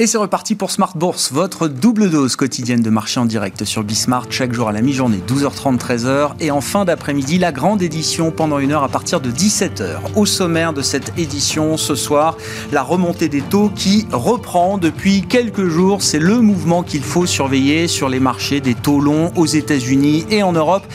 Et c'est reparti pour Smart Bourse, votre double dose quotidienne de marché en direct sur Bismart, chaque jour à la mi-journée, 12h30, 13h. Et en fin d'après-midi, la grande édition pendant une heure à partir de 17h. Au sommaire de cette édition, ce soir, la remontée des taux qui reprend depuis quelques jours. C'est le mouvement qu'il faut surveiller sur les marchés des taux longs aux États-Unis et en Europe,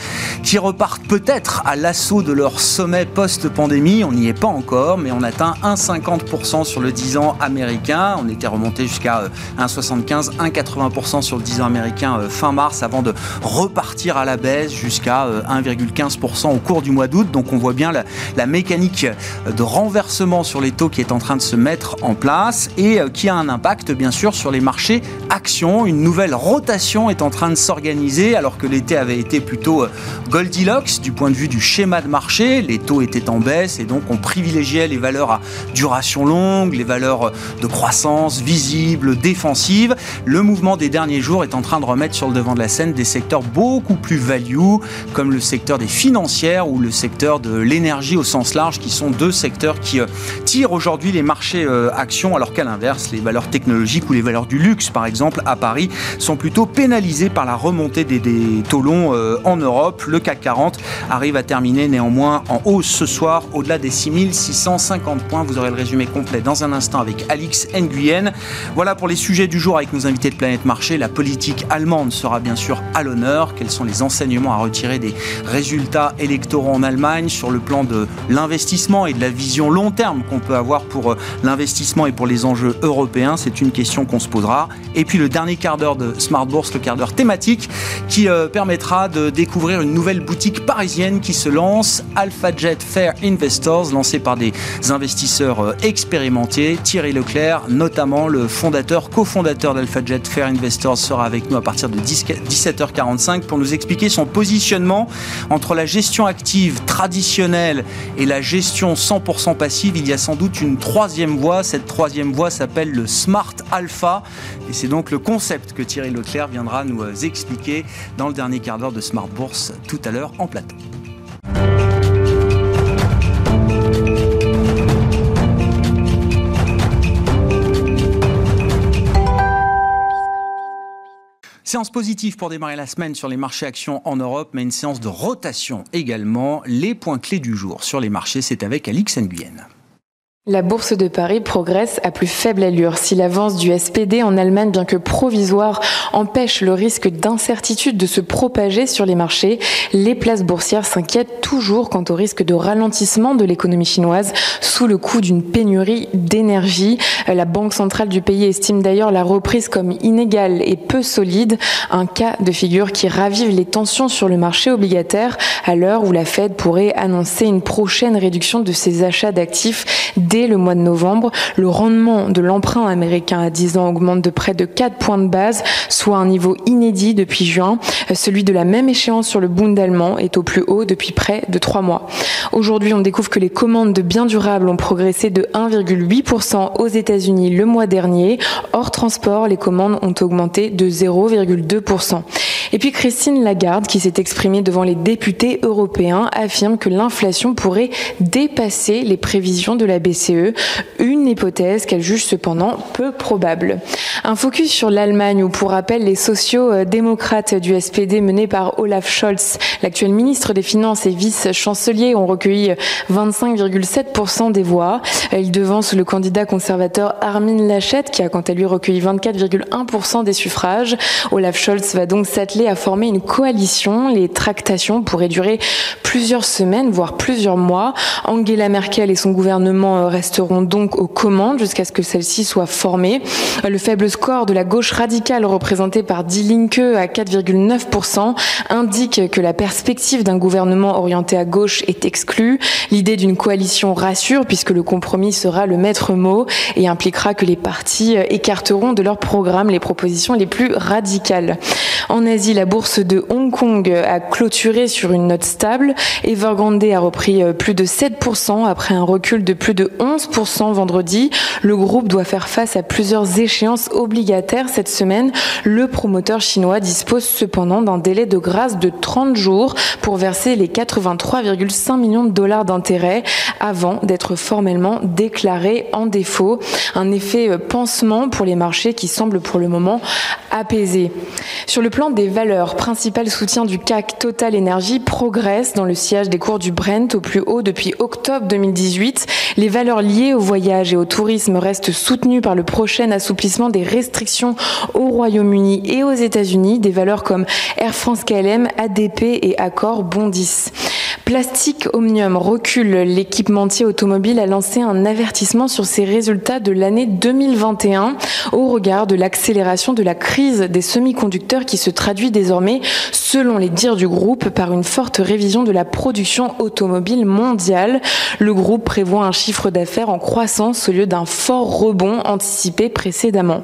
qui repartent peut-être à l'assaut de leur sommet post-pandémie. On n'y est pas encore, mais on atteint 1,50% sur le 10 ans américain. On était remonté jusqu'à 1,75, euh, 1,80% sur le 10 ans américain euh, fin mars avant de repartir à la baisse jusqu'à 1,15% euh, au cours du mois d'août. Donc on voit bien la, mécanique de renversement sur les taux qui est en train de se mettre en place et qui a un impact bien sûr sur les marchés actions. Une nouvelle rotation est en train de s'organiser alors que l'été avait été plutôt Goldilocks du point de vue du schéma de marché. Les taux étaient en baisse et donc on privilégiait les valeurs à duration longue, les valeurs de croissance visible défensive. Le mouvement des derniers jours est en train de remettre sur le devant de la scène des secteurs beaucoup plus value, comme le secteur des financières ou le secteur de l'énergie au sens large, qui sont deux secteurs qui euh, tirent aujourd'hui les marchés euh, actions, alors qu'à l'inverse, les valeurs technologiques ou les valeurs du luxe, par exemple, à Paris, sont plutôt pénalisées par la remontée des, taux longs euh, en Europe. Le CAC 40 arrive à terminer néanmoins en hausse ce soir, au-delà des 6650 points. Vous aurez le résumé complet dans un instant avec Alix Nguyen. Voilà pour les sujets du jour avec nos invités de Planète Marché. La politique allemande sera bien sûr à l'honneur. Quels sont les enseignements à retirer des résultats électoraux en Allemagne sur le plan de l'investissement et de la vision long terme qu'on peut avoir pour euh, l'investissement et pour les enjeux européens? C'est une question qu'on se posera. Et puis le dernier quart d'heure de Smart Bourse, le quart d'heure thématique, qui euh, permettra de découvrir une nouvelle boutique parisienne qui se lance, AlphaJet Fair Investors, lancée par des investisseurs euh, expérimentés. Thierry Leclerc, notamment le fondateur, cofondateur d'AlphaJet Fair Investors, sera avec nous à partir de 17h45 pour nous expliquer son positionnement entre la gestion active traditionnelle et la gestion 100% passive. Il y a sans doute une troisième voie. Cette troisième voie s'appelle le Smart Alpha. Et c'est donc le concept que Thierry Leclerc viendra nous expliquer dans le dernier quart d'heure de Smart Bourse tout à l'heure en plateau. Séance positive pour démarrer la semaine sur les marchés actions en Europe, mais une séance de rotation également. Les points clés du jour sur les marchés, c'est avec Alix Nguyen. La bourse de Paris progresse à plus faible allure. Si l'avance du SPD en Allemagne, bien que provisoire, empêche le risque d'incertitude de se propager sur les marchés, les places boursières s'inquiètent toujours quant au risque de ralentissement de l'économie chinoise sous le coup d'une pénurie d'énergie. La Banque centrale du pays estime d'ailleurs la reprise comme inégale et peu solide, un cas de figure qui ravive les tensions sur le marché obligataire à l'heure où la Fed pourrait annoncer une prochaine réduction de ses achats d'actifs dès le mois de novembre. Le rendement de l'emprunt américain à 10 ans augmente de près de 4 points de base, soit un niveau inédit depuis juin. Celui de la même échéance sur le Bund allemand est au plus haut depuis près de 3 mois. Aujourd'hui, on découvre que les commandes de biens durables ont progressé de 1,8% aux États-Unis le mois dernier. Hors transport, les commandes ont augmenté de 0,2%. Et puis Christine Lagarde, qui s'est exprimée devant les députés européens, affirme que l'inflation pourrait dépasser les prévisions de la BCE, une hypothèse qu'elle juge cependant peu probable. Un focus sur l'Allemagne où, pour rappel, les sociaux-démocrates du SPD menés par Olaf Scholz, l'actuel ministre des Finances et vice-chancelier, ont recueilli 25,7% des voix. Il devance le candidat conservateur Armin Laschet, qui a quant à lui recueilli 24,1% des suffrages. Olaf Scholz va donc s'atteler à former une coalition. Les tractations pourraient durer plusieurs semaines, voire plusieurs mois. Angela Merkel et son gouvernement euh, resteront donc aux commandes jusqu'à ce que celle-ci soit formée. Le faible score de la gauche radicale représenté par Die Linke à 4,9% indique que la perspective d'un gouvernement orienté à gauche est exclue. L'idée d'une coalition rassure puisque le compromis sera le maître mot et impliquera que les partis euh, écarteront de leur programme les propositions les plus radicales. En Asie, la bourse de Hong Kong a clôturé sur une note stable. Evergrande a repris plus de 7% après un recul de plus de 11% vendredi. Le groupe doit faire face à plusieurs échéances obligataires cette semaine. Le promoteur chinois dispose cependant d'un délai de grâce de 30 jours pour verser les 83,5 millions de dollars d'intérêts avant d'être formellement déclaré en défaut. Un effet euh, pansement pour les marchés qui semble pour le moment apaisé. Sur le plan des valeurs, principal soutien du CAC Total Energy progresse dans le sillage des cours du Brent au plus haut depuis octobre 2018. Les valeurs liées au voyage et au tourisme restent soutenues par le prochain assouplissement des restrictions au Royaume-Uni et aux États-Unis. Des valeurs comme Air France KLM, ADP et Accor bondissent. Plastic Omnium recule. L'équipementier automobile a lancé un avertissement sur ses résultats de l'année 2021 au regard de l'accélération de la crise des semi-conducteurs qui se traduit désormais, selon les dires du groupe, par une forte révision de la production automobile mondiale. Le groupe prévoit un chiffre d'affaires en croissance au lieu d'un fort rebond anticipé précédemment.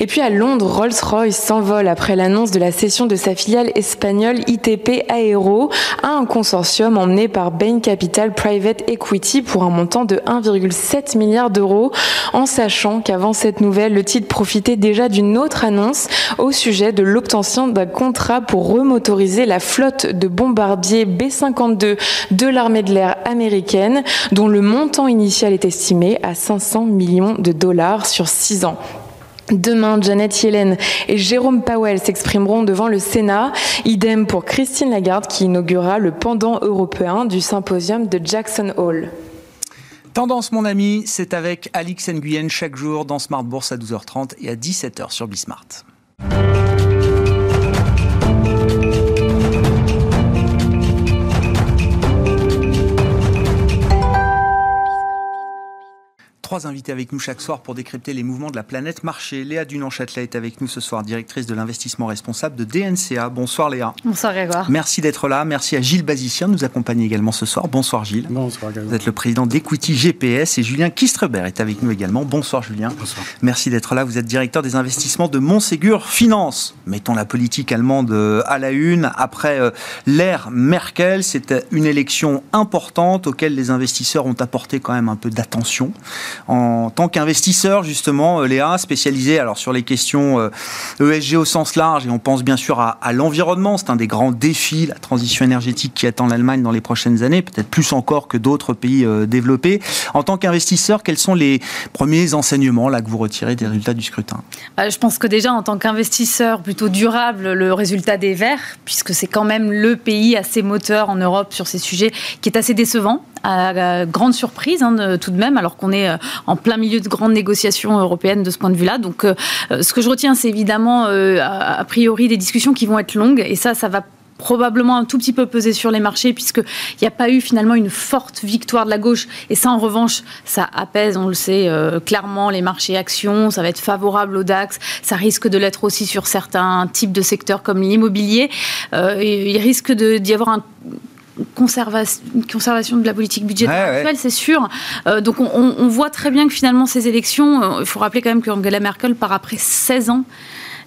Et puis à Londres, Rolls-Royce s'envole après l'annonce de la cession de sa filiale espagnole ITP Aero à un consortium emmené par Bain Capital Private Equity pour un montant de 1,7 milliard d'euros, en sachant qu'avant cette nouvelle, le titre profitait déjà d'une autre annonce au sujet de l'obtention d'un contrat pour remotoriser la flotte de bombardiers B-52 de l'armée de l'air américaine, dont le montant initial est estimé à 500 millions de dollars sur 6 ans. Demain, Janet Yellen et Jérôme Powell s'exprimeront devant le Sénat. Idem pour Christine Lagarde qui inaugurera le pendant européen du symposium de Jackson Hall. Tendance, mon ami, c'est avec Alix Nguyen chaque jour dans Smart Bourse à 12h30 et à 17h sur Bismart. Trois invités avec nous chaque soir pour décrypter les mouvements de la planète marché. Léa Dunan-Châtelet est avec nous ce soir, directrice de l'investissement responsable de DNCA. Bonsoir Léa. Bonsoir Grégoire. Merci d'être là. Merci à Gilles Bazicien de nous accompagner également ce soir. Bonsoir Gilles. Bonsoir Grégoire. Vous êtes le président d'Equity GPS et Julien Kistrebert est avec nous également. Bonsoir Julien. Bonsoir. Merci d'être là. Vous êtes directeur des investissements de Montségur Finance. Mettons la politique allemande euh, à la une. Après euh, l'ère Merkel, c'était une élection importante auquel les investisseurs ont apporté quand même un peu d'attention en tant qu'investisseur, justement, euh, Léa, spécialisé alors, sur les questions ESG euh, e au sens large, et on pense bien sûr à, l'environnement, c'est un des grands défis, la transition énergétique qui attend l'Allemagne dans les prochaines années, peut-être plus encore que d'autres pays euh, développés. En tant qu'investisseur, quels sont les premiers enseignements là, que vous retirez des résultats du scrutin? Je pense que déjà, en tant qu'investisseur plutôt durable, le résultat des Verts, puisque c'est quand même le pays assez moteur en Europe sur ces sujets, qui est assez décevant à grande surprise hein, tout de même, alors qu'on est en plein milieu de grandes négociations européennes de ce point de vue-là. Donc, euh, euh, ce que je retiens, c'est évidemment a priori des discussions qui vont être longues, et ça, ça va probablement un tout petit peu peser sur les marchés puisqu'il n'y a pas eu finalement une forte victoire de la gauche. Et ça en revanche ça apaise on le sait clairement les marchés actions. Ça va être favorable au DAX. Ça risque de l'être aussi sur certains types de secteurs comme l'immobilier. Il risque d'y avoir un conservation, conservation de la politique budgétaire actuelle, c'est sûr. Euh, donc on, voit très bien que finalement ces élections, euh, il faut rappeler quand même que Angela Merkel part après 16 ans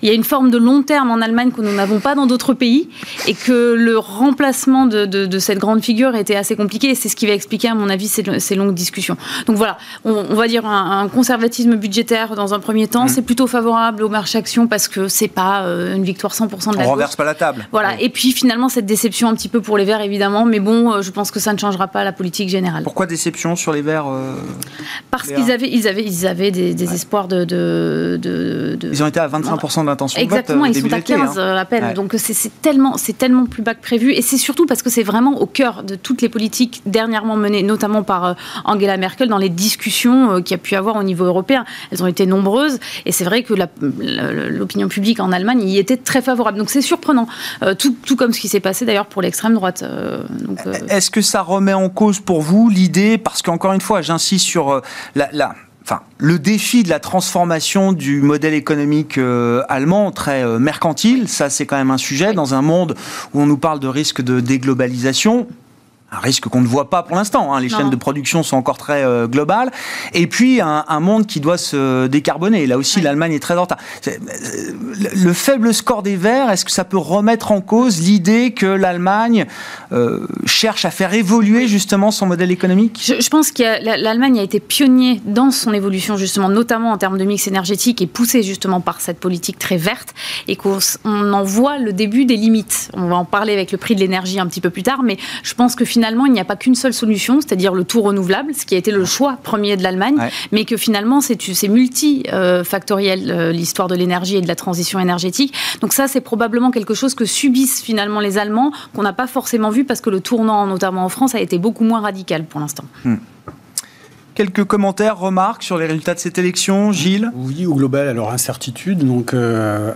il y a une forme de long terme en Allemagne que nous n'avons pas dans d'autres pays et que le remplacement de, cette grande figure était assez compliqué et c'est ce qui va expliquer à mon avis ces, longues discussions. Donc voilà, on, va dire un, conservatisme budgétaire dans un premier temps, mmh. c'est plutôt favorable au marché action parce que c'est pas euh, une victoire 100% de la On renverse pas la table. Voilà, et puis finalement cette déception un petit peu pour les Verts évidemment, mais bon, euh, je pense que ça ne changera pas la politique générale. Pourquoi déception sur les Verts euh, Parce qu'ils avaient, ils avaient, ils avaient des, espoirs de, de, de, Ils ont été à 25% Exactement, ils sont à 15 hein. à peine. Donc c'est tellement, tellement plus bas que prévu. Et c'est surtout parce que c'est vraiment au cœur de toutes les politiques dernièrement menées, notamment par euh, Angela Merkel, dans les discussions euh, qu'il y a pu avoir au niveau européen. Elles ont été nombreuses. Et c'est vrai que l'opinion publique en Allemagne y était très favorable. Donc c'est surprenant. Euh, tout, tout, comme ce qui s'est passé d'ailleurs pour l'extrême droite. Est-ce que ça remet en cause pour vous l'idée, parce qu'encore une fois, j'insiste sur la, la enfin, le défi de la transformation du modèle économique euh, allemand très euh, mercantile, ça c'est quand même un sujet. Dans un monde où on nous parle de risque de déglobalisation un risque qu'on ne voit pas pour l'instant. Hein. Les chaînes de production sont encore très euh, globales. Et puis, un, monde qui doit se décarboner. Là aussi, l'Allemagne est très en retard. Euh, le faible score des Verts, est-ce que ça peut remettre en cause l'idée que l'Allemagne euh, cherche à faire évoluer justement son modèle économique? Je, pense que l'Allemagne a été pionnier dans son évolution, justement, notamment en termes de mix énergétique et poussée justement par cette politique très verte. Et qu'on en voit le début des limites. On va en parler avec le prix de l'énergie un petit peu plus tard. Mais je pense que finalement, il n'y a pas qu'une seule solution, c'est-à-dire le tout renouvelable, ce qui a été le choix premier de l'Allemagne, mais que finalement, c'est multifactoriel, euh, l'histoire de l'énergie et de la transition énergétique. Donc ça, c'est probablement quelque chose que subissent finalement les Allemands, qu'on n'a pas forcément vu parce que le tournant, notamment en France, a été beaucoup moins radical pour l'instant. Hmm. Quelques commentaires, remarques sur les résultats de cette élection, Gilles? Oui, au global, alors incertitude. Donc, euh,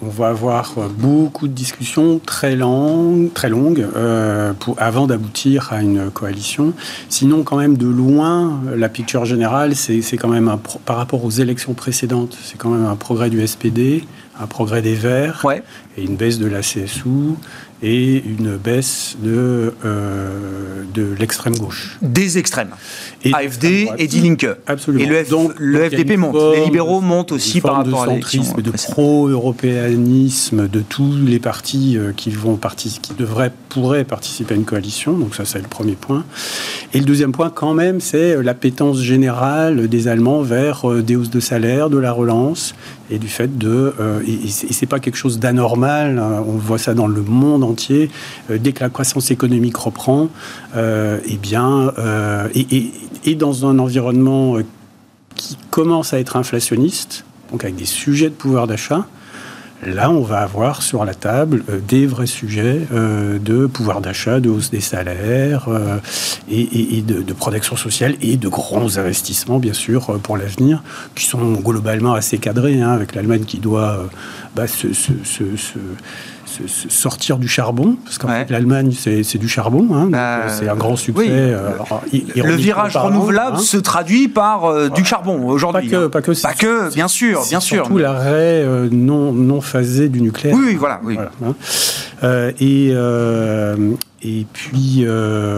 on, va avoir beaucoup de discussions très longues, très longues euh, pour, avant d'aboutir à une coalition. Sinon, quand même, de loin, la picture générale, c'est quand même un, par rapport aux élections précédentes, c'est quand même un progrès du SPD, un progrès des Verts et une baisse de la CSU et une baisse de, euh, de l'extrême gauche. Des extrêmes. Et AFD et Die Linke. Absolument. Et le, donc, le FDP monte. Les libéraux montent aussi par rapport de centrisme et de pro-européanisme de tous les partis euh, qui, vont qui devraient, pourraient participer à une coalition. Donc ça, c'est le premier point. Et le deuxième point, quand même, c'est euh, l'appétence générale des Allemands vers des hausses de salaire, de la relance et du fait de... et, et c'est pas quelque chose d'anormal. Hein. on voit ça dans le monde entier, euh, dès que la croissance économique reprend, euh, eh bien, euh, et, dans un environnement qui commence à être inflationniste, donc avec des sujets de pouvoir d'achat, Là, on va avoir sur la table des vrais sujets de pouvoir d'achat, de hausse des salaires et, de, protection sociale et de grands investissements, bien sûr, pour l'avenir, qui sont globalement assez cadrés, hein, avec l'Allemagne qui doit bah, se sortir du charbon, parce qu'en fait l'Allemagne c'est du charbon, hein, bah, c'est un grand succès. Euh, le virage renouvelable hein. se traduit par euh, du charbon aujourd'hui. Pas que, pas que, pas que bien sûr, bien sûr. Surtout l'arrêt euh, non, non phasé du nucléaire. Oui, voilà. Oui. et, et puis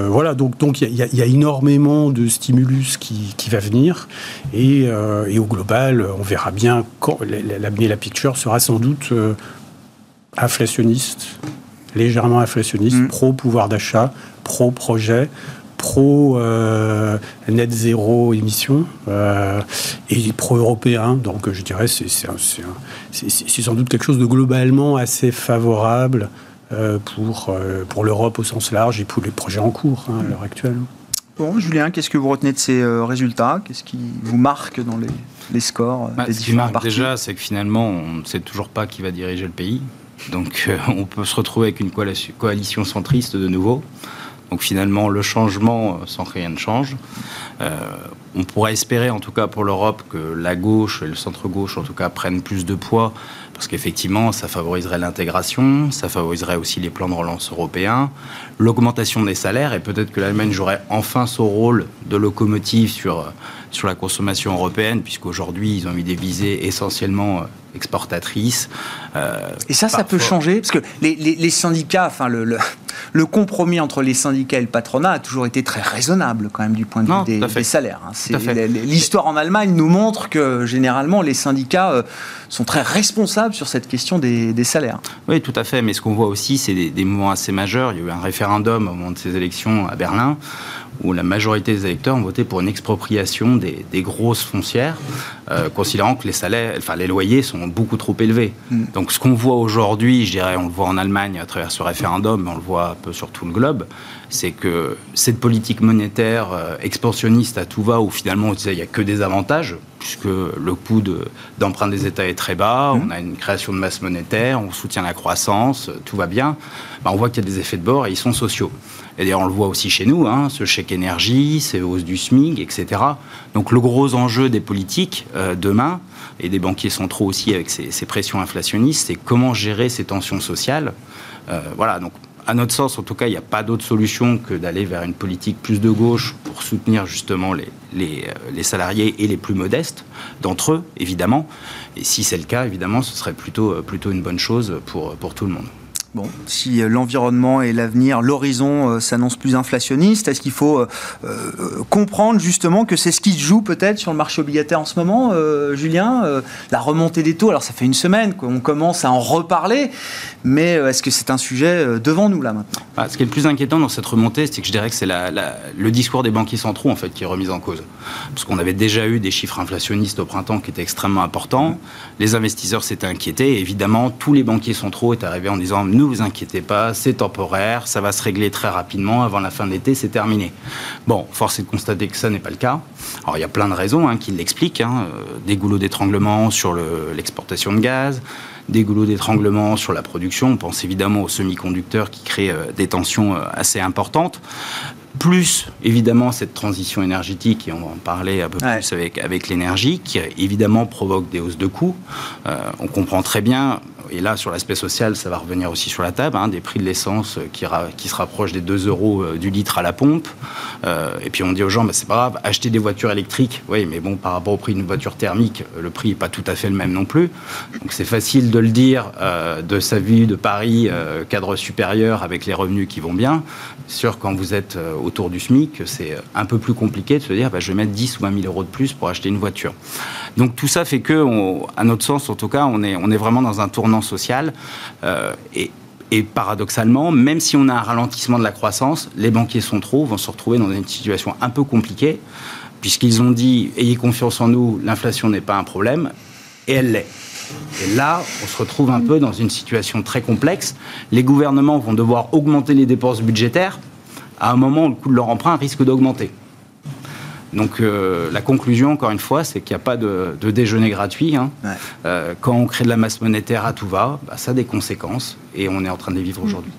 voilà, donc donc il y, y, a énormément de stimulus qui, qui va venir et, et, au global, on verra bien quand l'avenir la picture sera sans doute inflationniste, légèrement inflationniste, mm. pro pouvoir d'achat, pro projet, pro euh, net zéro émission euh, et pro européen. Donc je dirais c'est c'est sans doute quelque chose de globalement assez favorable euh, pour, pour l'Europe au sens large et pour les projets en cours hein, à l'heure actuelle. Bon, Julien, qu'est-ce que vous retenez de ces résultats? Qu'est-ce qui vous marque dans les, les scores bah, Ce qui marque déjà, c'est que finalement, on ne sait toujours pas qui va diriger le pays. Donc euh, on peut se retrouver avec une coalition centriste de nouveau. Donc finalement, le changement euh, sans que rien ne change. Euh, on pourrait espérer, en tout cas pour l'Europe, que la gauche et le centre-gauche, en tout cas, prennent plus de poids, parce qu'effectivement, ça favoriserait l'intégration, ça favoriserait aussi les plans de relance européens, l'augmentation des salaires, et peut-être que l'Allemagne jouerait enfin son rôle de locomotive sur, sur la consommation européenne, puisqu'aujourd'hui, ils ont mis des visées essentiellement exportatrice. Euh, et ça, ça peut changer Parce que les, syndicats, enfin, le, le, compromis entre les syndicats et le patronat a toujours été très raisonnable, quand même, du point de vue des, salaires. Hein. L'histoire en Allemagne nous montre que, généralement, les syndicats euh, sont très responsables sur cette question des, salaires. Oui, tout à fait. Mais ce qu'on voit aussi, c'est des, des mouvements assez majeurs. Il y a eu un référendum au moment de ces élections à Berlin où la majorité des électeurs ont voté pour une expropriation des, grosses foncières, euh, considérant que les salaires, enfin les loyers sont beaucoup trop élevés. Mm. Donc ce qu'on voit aujourd'hui, je dirais, on le voit en Allemagne à travers ce référendum, mais on le voit un peu sur tout le globe, c'est que cette politique monétaire euh, expansionniste à tout va, où finalement on disait il n'y a que des avantages, puisque le coût d'emprunt des États est très bas, mm. on a une création de masse monétaire, on soutient la croissance, tout va bien, bah, on voit qu'il y a des effets de bord et ils sont sociaux. Et d'ailleurs, on le voit aussi chez nous, hein, ce chèque énergie, ces hausses du SMIC, etc. Donc le gros enjeu des politiques euh, demain, et des banquiers centraux aussi avec ces, pressions inflationnistes, c'est comment gérer ces tensions sociales. Euh, voilà, donc à notre sens, en tout cas, il n'y a pas d'autre solution que d'aller vers une politique plus de gauche pour soutenir justement les, les, euh, les salariés et les plus modestes d'entre eux, évidemment. Et si c'est le cas, évidemment, ce serait plutôt, plutôt une bonne chose pour, pour tout le monde. Bon, si euh, l'environnement et l'avenir, l'horizon euh, s'annoncent plus inflationniste, est-ce qu'il faut euh, comprendre justement que c'est ce qui se joue peut-être sur le marché obligataire en ce moment, Julien La remontée des taux, alors ça fait une semaine qu'on commence à en reparler, mais est-ce que c'est un sujet devant nous là maintenant? Bah, Ce qui est le plus inquiétant dans cette remontée, c'est que je dirais que c'est le discours des banquiers centraux en fait qui est remis en cause. Parce qu'on avait déjà eu des chiffres inflationnistes au printemps qui étaient extrêmement importants, les investisseurs s'étaient inquiétés, et évidemment tous les banquiers centraux étaient arrivés en disant ne vous inquiétez pas, c'est temporaire, ça va se régler très rapidement, avant la fin de l'été, c'est terminé. Bon, force est de constater que ça n'est pas le cas. Alors il y a plein de raisons hein, qui l'expliquent, hein. Euh, des goulots d'étranglement sur l'exportation de gaz, des goulots d'étranglement sur la production. On pense évidemment aux semi-conducteurs qui créent euh, des tensions euh, assez importantes plus évidemment cette transition énergétique, et on va en parler un peu plus avec, avec l'énergie, qui évidemment provoque des hausses de coûts. on comprend très bien, et là, sur l'aspect social, ça va revenir aussi sur la table, hein, des prix de l'essence qui, qui, se rapprochent des 2 euros euh, du litre à la pompe. Euh, et puis on dit aux gens, bah, c'est pas grave, acheter des voitures électriques, oui, mais bon, par rapport au prix d'une voiture thermique, le prix n'est pas tout à fait le même non plus. Donc c'est facile de le dire euh, de sa vie de Paris, cadre supérieur, avec les revenus qui vont bien. Sûr, quand vous êtes autour du SMIC, c'est un peu plus compliqué de se dire, bah, je vais mettre 10 ou 20 000 euros de plus pour acheter une voiture. Donc tout ça fait que, à notre sens, en tout cas, on est vraiment dans un tournant social. Euh, et, paradoxalement, même si on a un ralentissement de la croissance, les banquiers centraux vont se retrouver dans une situation un peu compliquée, puisqu'ils ont dit ayez confiance en nous, l'inflation n'est pas un problème, et elle l'est. Et là, on se retrouve un peu dans une situation très complexe. Les gouvernements vont devoir augmenter les dépenses budgétaires à un moment où le coût de leur emprunt risque d'augmenter. Donc euh, la conclusion, encore une fois, c'est qu'il n'y a pas de, déjeuner gratuit. Hein. Euh, quand on crée de la masse monétaire à tout va, bah, ça a des conséquences et on est en train de les vivre aujourd'hui.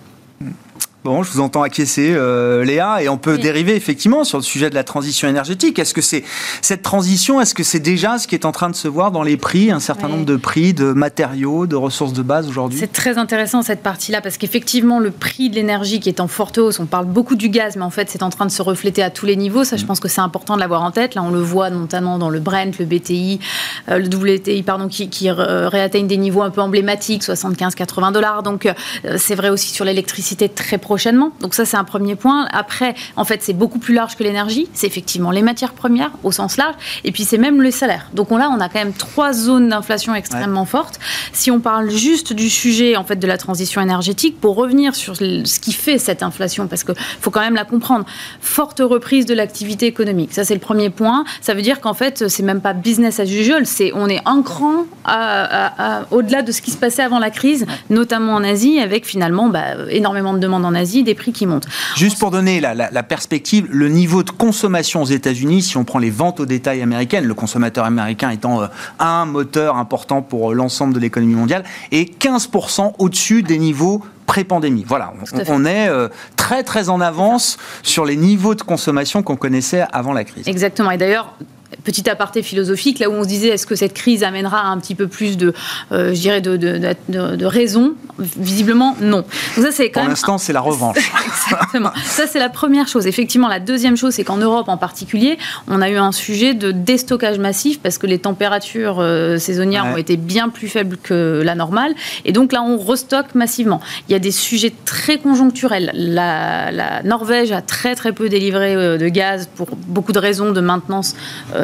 Bon, je vous entends acquiescer, euh, Léa, et on peut dériver effectivement sur le sujet de la transition énergétique. Est-ce que c'est cette transition, est-ce que c'est déjà ce qui est en train de se voir dans les prix, un certain nombre de prix, de matériaux, de ressources de base aujourd'hui? C'est très intéressant cette partie-là, parce qu'effectivement, le prix de l'énergie qui est en forte hausse, on parle beaucoup du gaz, mais en fait, c'est en train de se refléter à tous les niveaux. Ça, je mm. pense que c'est important de l'avoir en tête. Là, on le voit notamment dans le Brent, le BTI, euh, le WTI, pardon, qui, qui réatteignent des niveaux un peu emblématiques, 75-80 dollars. Donc, euh, c'est vrai aussi sur l'électricité très prochainement. Donc ça, c'est un premier point. Après, en fait, c'est beaucoup plus large que l'énergie. C'est effectivement les matières premières au sens large, et puis c'est même le salaire. Donc là, on a quand même trois zones d'inflation extrêmement fortes. Si on parle juste du sujet en fait de la transition énergétique, pour revenir sur ce qui fait cette inflation, parce qu'il faut quand même la comprendre, forte reprise de l'activité économique. Ça, c'est le premier point. Ça veut dire qu'en fait, c'est même pas business as usual. C'est on est un cran au-delà de ce qui se passait avant la crise, notamment en Asie, avec finalement bah, énormément de demandes en Asie, des qui montent. Juste pour donner la, perspective, le niveau de consommation aux États-Unis, si on prend les ventes au détail américaines, le consommateur américain étant euh, un moteur important pour euh, l'ensemble de l'économie mondiale, est 15% au-dessus des niveaux pré-pandémie. Voilà, on, est euh, très très en avance sur les niveaux de consommation qu'on connaissait avant la crise. Exactement. Et d'ailleurs, petit aparté philosophique, là où on se disait est-ce que cette crise amènera un petit peu plus de, euh, je dirais, de, de, de, raison? Visiblement, non. Donc ça, c'est quand Pour l'instant, c'est la revanche. Exactement. ça, c'est la première chose. Effectivement, la deuxième chose, c'est qu'en Europe en particulier, on a eu un sujet de déstockage massif parce que les températures euh, saisonnières ont été bien plus faibles que la normale. Et donc là, on restocke massivement. Il y a des sujets très conjoncturels. La, la Norvège a très très peu délivré euh, de gaz pour beaucoup de raisons de maintenance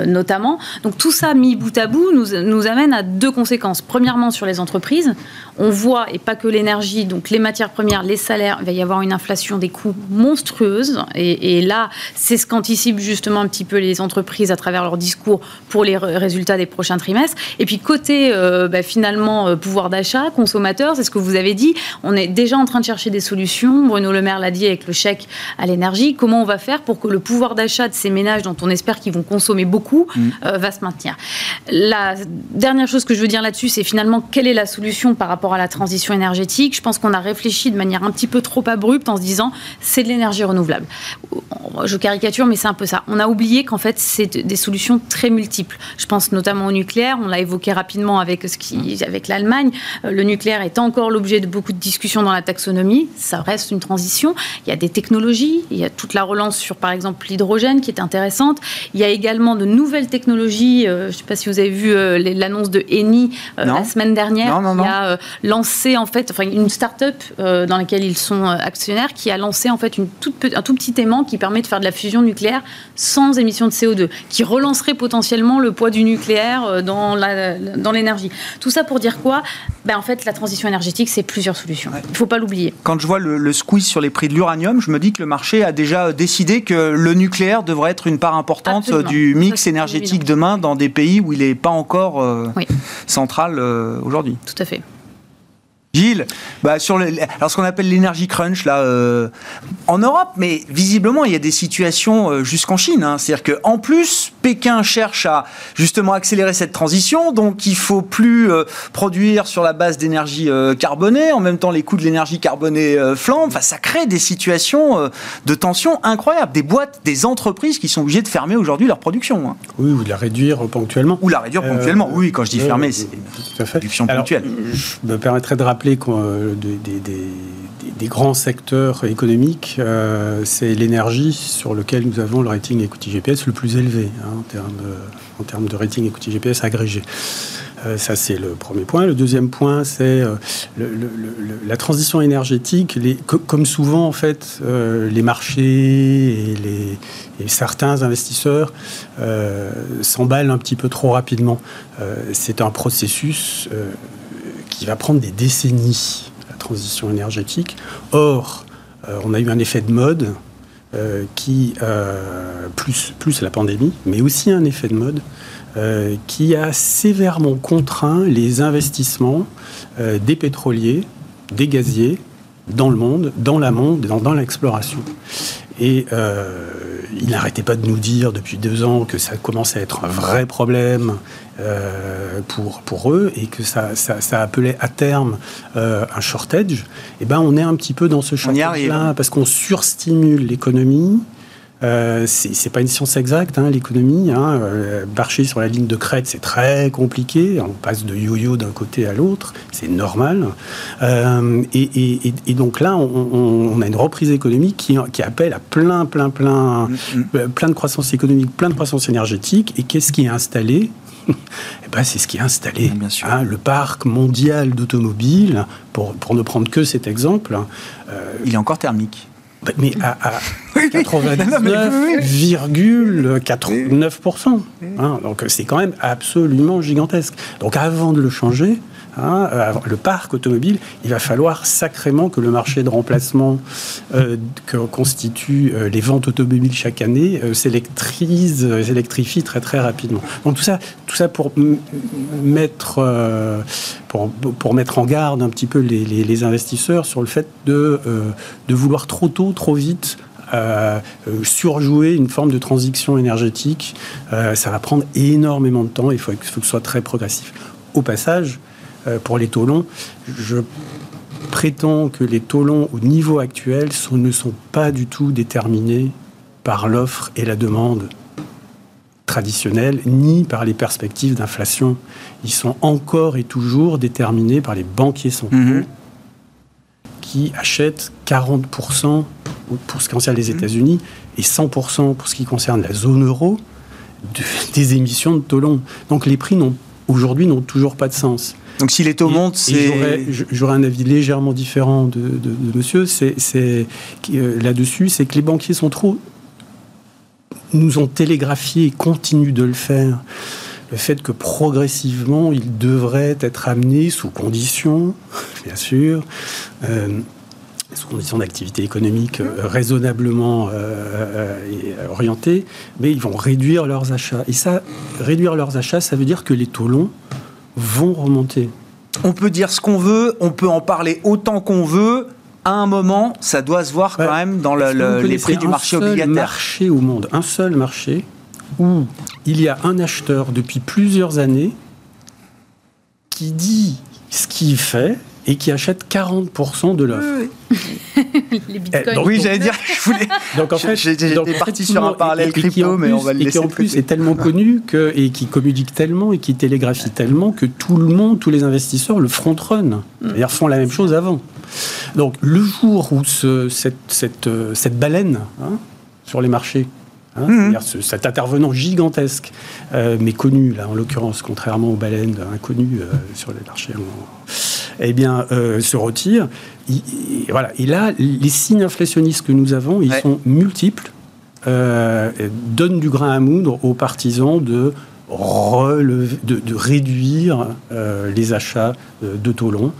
notamment. Donc tout ça mis bout à bout nous, nous amène à deux conséquences. Premièrement, sur les entreprises, on voit, et pas que l'énergie, donc les matières premières, les salaires, il va y avoir une inflation des coûts monstrueuse. Et, là, c'est ce qu'anticipent justement un petit peu les entreprises à travers leur discours pour les résultats des prochains trimestres. Et puis côté, euh, bah, finalement, euh, pouvoir d'achat, consommateurs, c'est ce que vous avez dit, on est déjà en train de chercher des solutions. Bruno Le Maire l'a dit avec le chèque à l'énergie. Comment on va faire pour que le pouvoir d'achat de ces ménages, dont on espère qu'ils vont consommer beaucoup, Mm. Euh, va se maintenir? La dernière chose que je veux dire là-dessus, c'est finalement quelle est la solution par rapport à la transition énergétique. Je pense qu'on a réfléchi de manière un petit peu trop abrupte en se disant c'est de l'énergie renouvelable. Je caricature, mais c'est un peu ça. On a oublié qu'en fait, c'est des solutions très multiples. Je pense notamment au nucléaire. On l'a évoqué rapidement avec, ce qui, avec l'Allemagne. Euh, le nucléaire est encore l'objet de beaucoup de discussions dans la taxonomie. Ça reste une transition. Il y a des technologies. Il y a toute la relance sur, par exemple, l'hydrogène qui est intéressante. Il y a également de nouveaux nouvelle technologie. je ne sais pas si vous avez vu l'annonce de Eni la semaine dernière, qui a lancé en fait, enfin une start-up dans laquelle ils sont actionnaires, qui a lancé en fait une toute, un tout petit aimant qui permet de faire de la fusion nucléaire sans émission de CO2, qui relancerait potentiellement le poids du nucléaire dans l'énergie. Dans Tout ça pour dire quoi? Ben, En fait, la transition énergétique, c'est plusieurs solutions. Il ne faut pas l'oublier. Quand je vois le, le, squeeze sur les prix de l'uranium, je me dis que le marché a déjà décidé que le nucléaire devrait être une part importante du mix énergétique demain dans des pays où il n'est pas encore euh, central euh, aujourd'hui. Tout à fait. Gilles, bah sur le, alors ce qu'on appelle l'énergie crunch là, euh, en Europe, mais visiblement il y a des situations euh, jusqu'en Chine. Hein. C'est-à-dire qu'en plus, Pékin cherche à justement accélérer cette transition, donc il faut plus euh, produire sur la base d'énergie carbonée. En même temps, les coûts de l'énergie carbonée flambent. Enfin, ça crée des situations de tension incroyables. Des boîtes, des entreprises qui sont obligées de fermer aujourd'hui leur production. Hein. Oui, ou de la réduire ponctuellement. Ou la réduire ponctuellement. oui, quand je dis fermer, c'est une réduction ponctuelle. Je me permettrais de rappeler rappeler que euh, des, grands secteurs économiques, euh, c'est l'énergie sur lequel nous avons le rating equity GPS le plus élevé hein, en, termes, de rating equity GPS agrégé. Euh, ça, c'est le premier point. Le deuxième point, c'est la transition énergétique. Les, comme souvent, en fait, les marchés et, les, certains investisseurs s'emballent un petit peu trop rapidement. c'est un processus qui va prendre des décennies, la transition énergétique. Or, euh, on a eu un effet de mode euh, qui, euh, plus, plus la pandémie, mais aussi un effet de mode qui a sévèrement contraint les investissements des pétroliers, des gaziers, dans le monde, dans la monde, dans, dans l'exploration. Et il n'arrêtait pas de nous dire depuis deux ans que ça commençait à être un vrai problème euh, pour, pour eux et que ça, ça, appelait à terme euh, un shortage, et eh ben on est un petit peu dans ce shortage-là parce qu'on surstimule l'économie, euh, c'est pas une science exacte, hein, l'économie. Hein, euh, marcher sur la ligne de crête, c'est très compliqué. On passe de yo-yo d'un côté à l'autre, c'est normal. Euh, et, donc là, on, a une reprise économique qui, qui, appelle à plein, plein, plein, mm, mm. Euh, plein de croissance économique, plein de croissance énergétique. Et qu'est-ce qui est installé? eh ben, c'est ce qui est installé. Bien sûr. Hein, le parc mondial d'automobiles, pour, pour, ne prendre que cet exemple. il est encore thermique. Bah, mais à, 99,49%. Hein, donc c'est quand même absolument gigantesque. Donc avant de le changer, Hein, euh, le parc automobile, il va falloir sacrément que le marché de remplacement euh, que constituent euh, les ventes automobiles chaque année s'électrise, s'électrifie très très rapidement. Donc tout ça, tout ça pour mettre, pour, pour, mettre en garde un petit peu les, investisseurs sur le fait de, de vouloir trop tôt, trop vite surjouer une forme de transition énergétique. ça va prendre énormément de temps, il faut, faut que ce soit très progressif. Au passage, pour les taux longs. Je prétends que les taux longs au niveau actuel ne sont pas du tout déterminés par l'offre et la demande traditionnelle, ni par les perspectives d'inflation. Ils sont encore et toujours déterminés par les banquiers centraux mhm. qui achètent 40% pour ce qui concerne les mhm. États-Unis et 100% pour ce qui concerne la zone euro des émissions de taux longs. Donc les prix aujourd'hui n'ont toujours pas de sens. Donc si les taux montent, c'est... J'aurais un avis légèrement différent de, monsieur, c'est, euh, là-dessus, c'est que les banquiers sont trop... nous ont télégraphié et continuent de le faire le fait que progressivement, ils devraient être amenés sous conditions, bien sûr, euh, sous conditions d'activité économique euh, raisonnablement orientées, mais ils vont réduire leurs achats. Et ça, réduire leurs achats, ça veut dire que les taux longs vont remonter. On peut dire ce qu'on veut, on peut en parler autant qu'on veut. À un moment, ça doit se voir quand même dans les prix du marché obligataire. Un marché au monde, un seul marché où il y a un acheteur depuis plusieurs années qui dit ce qu'il fait et qui achète 40% de l'offre. les bitcoins. Eh, oui, j'allais dire, je voulais. Donc en fait, j'étais parti sur un parallèle crypto, mais on va le laisser. Et qui en plus est tellement connu que, et qui communique tellement et qui télégraphie tellement que tout le monde, tous les investisseurs le front-run. Ils font la même chose avant. Donc le jour où ce, cette, cette, euh, cette, baleine hein, sur les marchés Hein, mhm. C'est-à-dire cet intervenant gigantesque, euh, mais connu, là, en l'occurrence, contrairement aux baleines inconnues euh, sur les marchés, eh bien, euh, se retire. voilà. Et là, les signes inflationnistes que nous avons, ils sont multiples, donnent du grain à moudre aux partisans de de, réduire les achats de taux longs.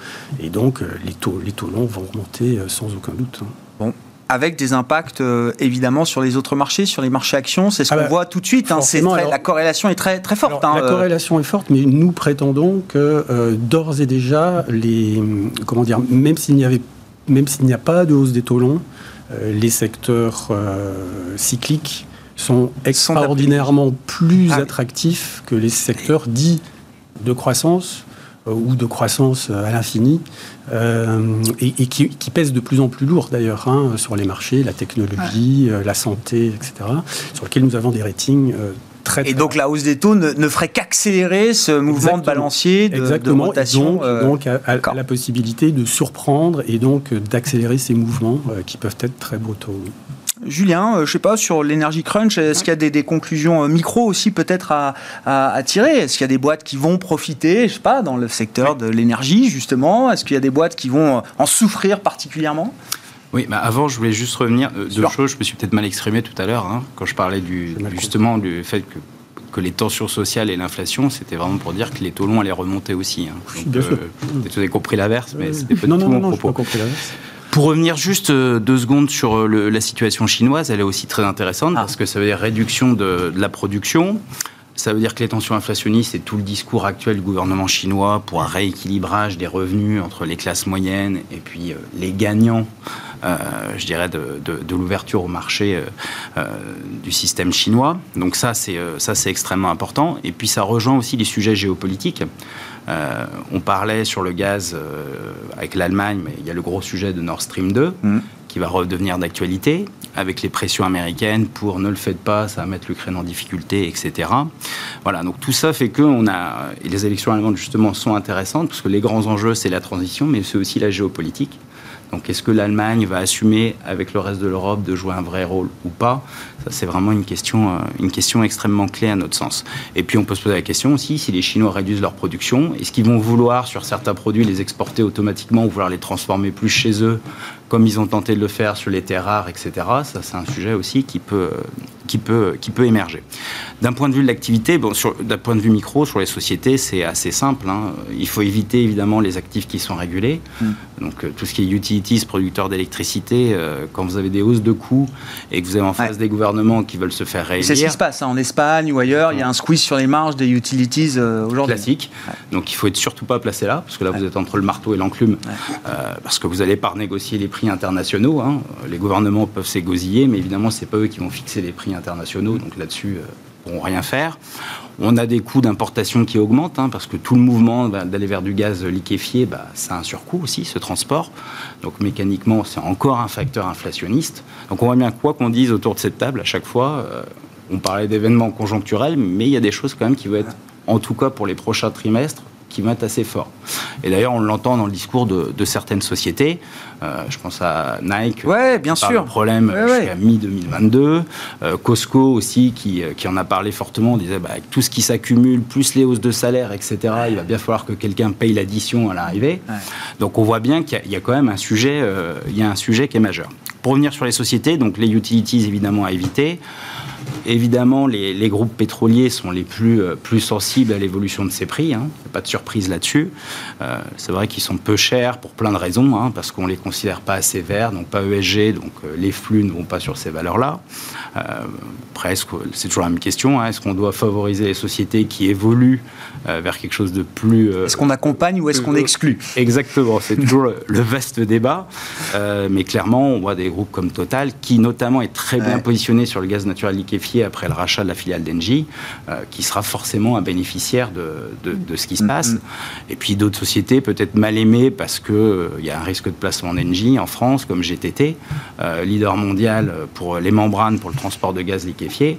Et donc, les taux, les taux longs vont remonter sans aucun doute. Hein. Bon, avec des impacts euh, évidemment sur les autres marchés, sur les marchés actions. C'est ce ah qu'on bah, voit tout de suite. Hein, la corrélation est très, très forte. Hein, la euh. corrélation est forte, mais nous prétendons que euh, d'ores et déjà, les, comment dire, même s'il n'y avait, même s'il n'y a pas de hausse des taux longs, les secteurs cycliques sont extraordinairement plus ah attractifs que les secteurs dits de croissance ou de croissance à l'infini, euh, et, qui, pèse de plus en plus lourd d'ailleurs hein, sur les marchés, la technologie, euh, la santé, etc., sur lesquels nous avons des ratings euh, Très, et donc la hausse des taux ne, ferait qu'accélérer ce mouvement de balancier, de, Exactement. rotation. donc, donc a, la possibilité de surprendre et donc d'accélérer ces mouvements qui peuvent être très brutaux. Julien, euh, je sais pas, sur l'énergie crunch, est-ce qu'il y a des, conclusions euh, micro aussi peut-être à, tirer? Est-ce qu'il y a des boîtes qui vont profiter, je sais pas, dans le secteur de l'énergie justement? Est-ce qu'il y a des boîtes qui vont euh, en souffrir particulièrement? Oui, bah avant, je voulais juste revenir. deux choses, je me suis peut-être mal exprimé tout à l'heure, hein, quand je parlais du, justement du fait que que les tensions sociales et l'inflation, c'était vraiment pour dire que les taux longs allaient remonter aussi. Hein. Donc, Bien sûr. Vous avez compris l'inverse, mais c'était pas non, tout non, mon propos. Pas compris pour revenir juste euh, deux secondes sur euh, la situation chinoise, elle est aussi très intéressante ah. parce que ça veut dire réduction de, la production. Ça veut dire que les tensions inflationnistes et tout le discours actuel du gouvernement chinois pour un rééquilibrage des revenus entre les classes moyennes et puis euh, les gagnants, je dirais, de, l'ouverture au marché du système chinois. Donc ça, c'est ça, c'est extrêmement important. Et puis ça rejoint aussi les sujets géopolitiques. Euh, on parlait sur le gaz euh, avec l'Allemagne, mais il y a le gros sujet de Nord Stream 2 mm. qui va redevenir d'actualité avec les pressions américaines pour ne le faites pas, ça va mettre l'Ukraine en difficulté, etc. Voilà, donc tout ça fait que on a et les élections allemandes justement sont intéressantes parce que les grands enjeux c'est la transition, mais c'est aussi la géopolitique. Donc est-ce que l'Allemagne va assumer avec le reste de l'Europe de jouer un vrai rôle ou pas? Ça c'est vraiment une question, euh, une question extrêmement clé à notre sens. Et puis on peut se poser la question aussi, si les Chinois réduisent leur production, est-ce qu'ils vont vouloir sur certains produits les exporter automatiquement ou vouloir les transformer plus chez eux comme ils ont tenté de le faire sur les terres rares, etc. Ça c'est un sujet aussi qui peut, qui peut, qui peut émerger. D'un point de vue de l'activité, bon, d'un point de vue micro, sur les sociétés, c'est assez simple. Hein. Il faut éviter évidemment les actifs qui sont régulés. Mm. Donc euh, tout ce qui est utilities, producteurs d'électricité, euh, quand vous avez des hausses de coûts et que vous avez en face des gouvernements qui veulent se faire réélire. C'est ce qui se passe hein. en Espagne ou ailleurs. Il y a un squeeze sur les marges des utilities euh, aujourd'hui. Classique. Donc il faut être surtout pas placé là, parce que là vous êtes entre le marteau et l'enclume, parce que vous allez pas négocier les prix internationaux. Hein. Les gouvernements peuvent s'égosiller, mais évidemment c'est pas eux qui vont fixer les prix internationaux. Donc là-dessus pourront rien faire. On a des coûts d'importation qui augmentent, hein, parce que tout le mouvement d'aller vers du gaz liquéfié, bah, ça a un surcoût aussi, ce transport. Donc mécaniquement, c'est encore un facteur inflationniste. Donc on voit bien quoi qu'on dise autour de cette table, à chaque fois, euh, on parlait d'événements conjoncturels, mais il y a des choses quand même qui vont être, en tout cas pour les prochains trimestres, qui vont être assez forts. Et d'ailleurs, on l'entend dans le discours de, certaines sociétés. Euh, je pense à Nike, ouais, bien sûr. problème jusqu'à mi-2022. Euh, Costco aussi, qui, euh, qui, en a parlé fortement, on disait bah, avec tout ce qui s'accumule, plus les hausses de salaire, etc., il va bien falloir que quelqu'un paye l'addition à l'arrivée. Donc on voit bien qu'il y, a quand même un sujet, il y a un sujet qui est majeur. Pour revenir sur les sociétés, donc les utilities évidemment à éviter. Évidemment, les, groupes pétroliers sont les plus, euh, plus sensibles à l'évolution de ces prix. Hein. Il n'y a pas de surprise là-dessus. Euh, c'est vrai qu'ils sont peu chers pour plein de raisons, hein, parce qu'on ne les considère pas assez verts, donc pas ESG, donc euh, les flux ne vont pas sur ces valeurs-là. presque, c'est toujours la même question. Hein. Est-ce qu'on doit favoriser les sociétés qui évoluent vers quelque chose de plus... est-ce qu'on accompagne ou est-ce qu'on exclut? Exactement, c'est toujours le, vaste débat. mais clairement, on voit des groupes comme Total, qui notamment est très bien positionné sur le gaz naturel liquéfié après le rachat de la filiale d'Engie, euh, qui sera forcément un bénéficiaire de, de, ce qui se mm, passe. Mm. Et puis d'autres sociétés peut-être mal aimées parce qu'il euh, y a un risque de placement d'Engie en France, comme GTT, euh, leader mondial pour les membranes pour le transport de gaz liquéfié.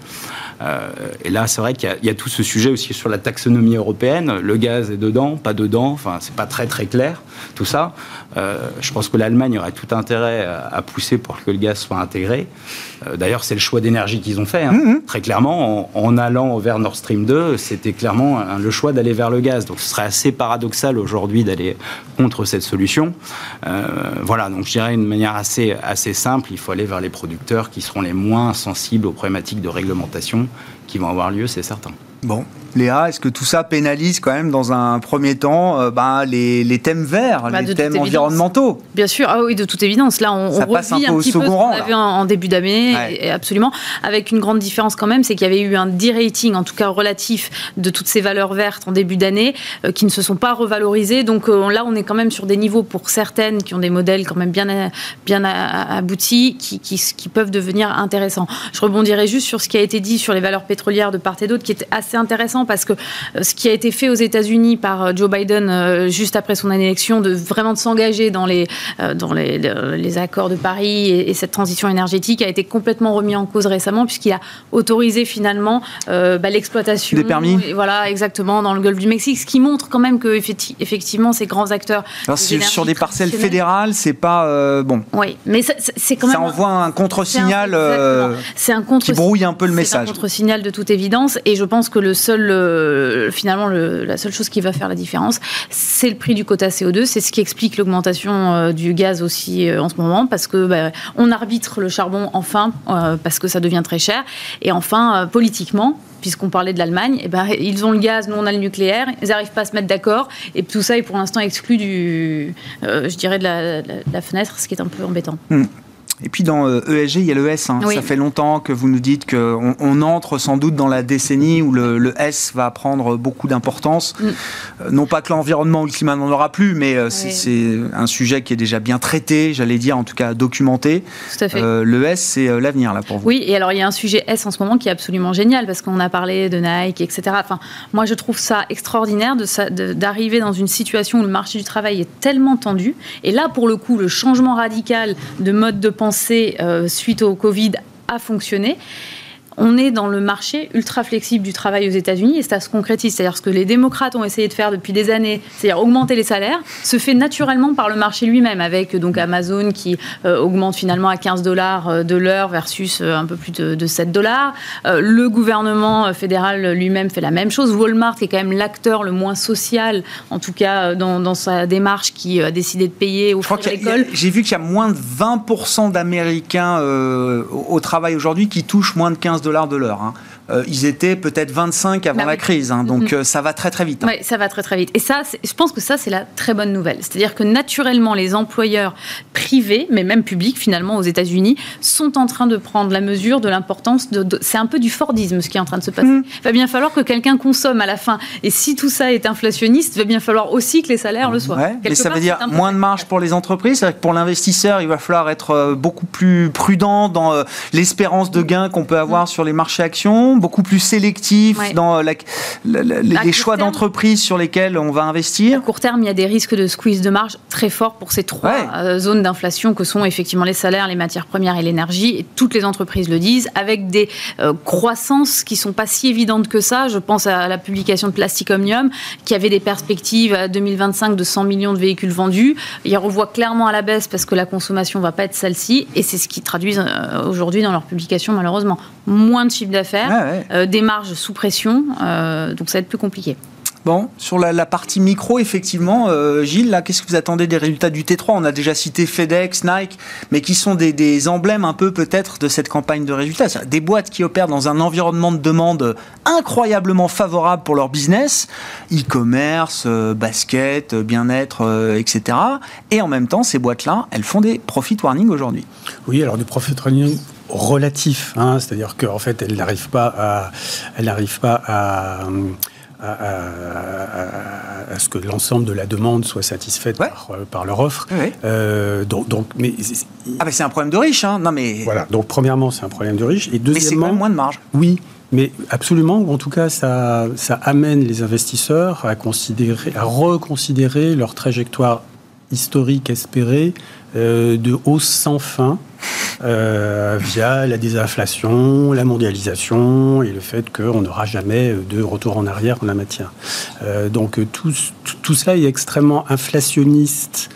Et là, c'est vrai qu'il y, a tout ce sujet aussi sur la taxonomie européenne. Le gaz est dedans, pas dedans. Enfin, c'est pas très très clair tout ça. je pense que l'Allemagne aurait tout intérêt à, pousser pour que le gaz soit intégré. D'ailleurs, c'est le choix d'énergie qu'ils ont fait. Hein. Mm-hmm. Très clairement, en, allant vers Nord Stream 2, c'était clairement le choix d'aller vers le gaz. Donc, ce serait assez paradoxal aujourd'hui d'aller contre cette solution. voilà. Donc, je dirais une manière assez assez simple. Il faut aller vers les producteurs qui seront les moins sensibles aux problématiques de réglementation qui vont avoir lieu, c'est certain. Bon, Léa, est-ce que tout ça pénalise quand même dans un premier temps euh, bah, les, thèmes verts, bah, les thèmes environnementaux? Bien sûr, ah oui, de toute évidence. Là, on, revit un, petit peu ce qu'on avait en, début d'année, absolument, avec une grande différence quand même, c'est qu'il y avait eu un de-rating, en tout cas relatif, de toutes ces valeurs vertes en début d'année, euh, qui ne se sont pas revalorisées. Donc euh, là, on est quand même sur des niveaux pour certaines qui ont des modèles quand même bien, bien aboutis, qui, qui peuvent devenir intéressants. Je rebondirai juste sur ce qui a été dit sur les valeurs pétrolières de part et d'autre, qui est assez intéressant parce que euh, ce qui a été fait aux États-Unis par euh, Joe Biden euh, juste après son élection, de vraiment de s'engager dans les dans les, les, accords de Paris et, cette transition énergétique a été complètement remis en cause récemment puisqu'il a autorisé finalement bah, l'exploitation des permis. voilà, exactement dans le Golfe du Mexique, ce qui montre quand même que effectivement ces grands acteurs sur des parcelles fédérales, c'est pas bon. Oui, mais c'est quand même ça envoie un contre-signal qui brouille un peu le message. C'est un contre-signal de toute évidence et je pense que le seul finalement, la seule chose qui va faire la différence, c'est le prix du quota CO2. C'est ce qui explique l'augmentation euh, du gaz aussi euh, en ce moment, parce que bah, on arbitre le charbon enfin, euh, parce que ça devient très cher. Et enfin, politiquement, puisqu'on parlait de l'Allemagne, eh ben, ils ont le gaz, nous on a le nucléaire, ils n'arrivent pas à se mettre d'accord, et tout ça est pour l'instant exclu du, je dirais, de la, fenêtre, ce qui est un peu embêtant. Hmm. Et puis dans ESG, euh, il y a le S. Hein. Ça fait longtemps que vous nous dites qu'on on entre sans doute dans la décennie où le, S va prendre beaucoup d'importance. Mm. Euh, non pas que l'environnement, ou le climat n'en aura plus, mais euh, c'est un sujet qui est déjà bien traité, j'allais dire, en tout cas documenté. Tout à fait. le S, c'est l'avenir là pour vous. Oui, et alors il y a un sujet S en ce moment qui est absolument génial parce qu'on a parlé de Nike, etc. Enfin, moi je trouve ça extraordinaire d'arriver de, dans une situation où le marché du travail est tellement tendu. Et là, pour le coup, le changement radical de mode de pensée euh, suite au Covid a fonctionné on est dans le marché ultra flexible du travail aux États-Unis et ça se concrétise. C'est-à-dire ce que les démocrates ont essayé de faire depuis des années, c'est-à-dire augmenter les salaires, se fait naturellement par le marché lui-même, avec donc Amazon qui euh, augmente finalement à 15 dollars euh, de l'heure versus un peu plus de, 7 dollars. le gouvernement fédéral lui-même fait la même chose. Walmart est quand même l'acteur le moins social, en tout cas dans, dans, sa démarche, qui a décidé de payer aux l'école. J'ai vu qu'il y a moins de 20% d'Américains au travail aujourd'hui qui touchent moins de 15 dollars de l'heure. Hein. Euh, ils étaient peut-être 25 avant bah la crise. Hein, donc euh, ça va très très vite. Hein. Oui, ça va très très vite. Et ça, je pense que ça, c'est la très bonne nouvelle. C'est-à-dire que naturellement, les employeurs privés, mais même publics finalement aux États-Unis, sont en train de prendre la mesure de l'importance de. c'est un peu du Fordisme ce qui est en train de se passer. Mm. Il va bien falloir que quelqu'un consomme à la fin. Et si tout ça est inflationniste, il va bien falloir aussi que les salaires le soient. Ouais, mais ça veut dire moins de marge pour les entreprises. C'est-à-dire que pour l'investisseur, il va falloir être euh, beaucoup plus prudent dans l'espérance de gain qu'on peut avoir mm. sur les marchés actions, beaucoup plus sélectif dans les choix d'entreprise sur lesquels on va investir À court terme, il y a des risques de squeeze de marge très forts pour ces trois euh, zones d'inflation que sont effectivement les salaires, les matières premières et l'énergie. Et toutes les entreprises le disent, avec des euh, croissances qui sont pas si évidentes que ça. Je pense à la publication de Plastic Omnium, qui avait des perspectives à 2025 de 100 millions de véhicules vendus. Il revoit clairement à la baisse parce que la consommation va pas être celle-ci. Et c'est ce qu'ils traduisent euh, aujourd'hui dans leur publication, malheureusement. Moins de chiffre d'affaires, des marges sous pression, euh, donc ça va être plus compliqué. Bon, sur la, partie micro, effectivement, euh, Gilles, là, qu'est-ce que vous attendez des résultats du T3 On a déjà cité FedEx, Nike, mais qui sont des, emblèmes un peu peut-être de cette campagne de résultats. Des boîtes qui opèrent dans un environnement de demande incroyablement favorable pour leur business, e-commerce, euh, basket, bien-être, etc. Et en même temps, ces boîtes-là, elles font des profit warning aujourd'hui. Oui, alors des profit warning relatif, hein, c'est-à-dire qu'en fait, elle n'arrive pas à, elle n'arrive pas à, à, ce que l'ensemble de la demande soit satisfaite par, euh, par, leur offre. Euh, donc, donc, mais ah, mais c'est un problème de riche, hein Non, mais voilà. Donc, premièrement, c'est un problème de riche, et deuxièmement, mais c'est moins de marge. Oui. Mais absolument, ou en tout cas, ça, ça amène les investisseurs à, considérer, à reconsidérer leur trajectoire historique espérée euh, de hausse sans fin via la désinflation, la mondialisation et le fait qu'on n'aura jamais de retour en arrière en la matière. donc tout, tout ça est extrêmement inflationniste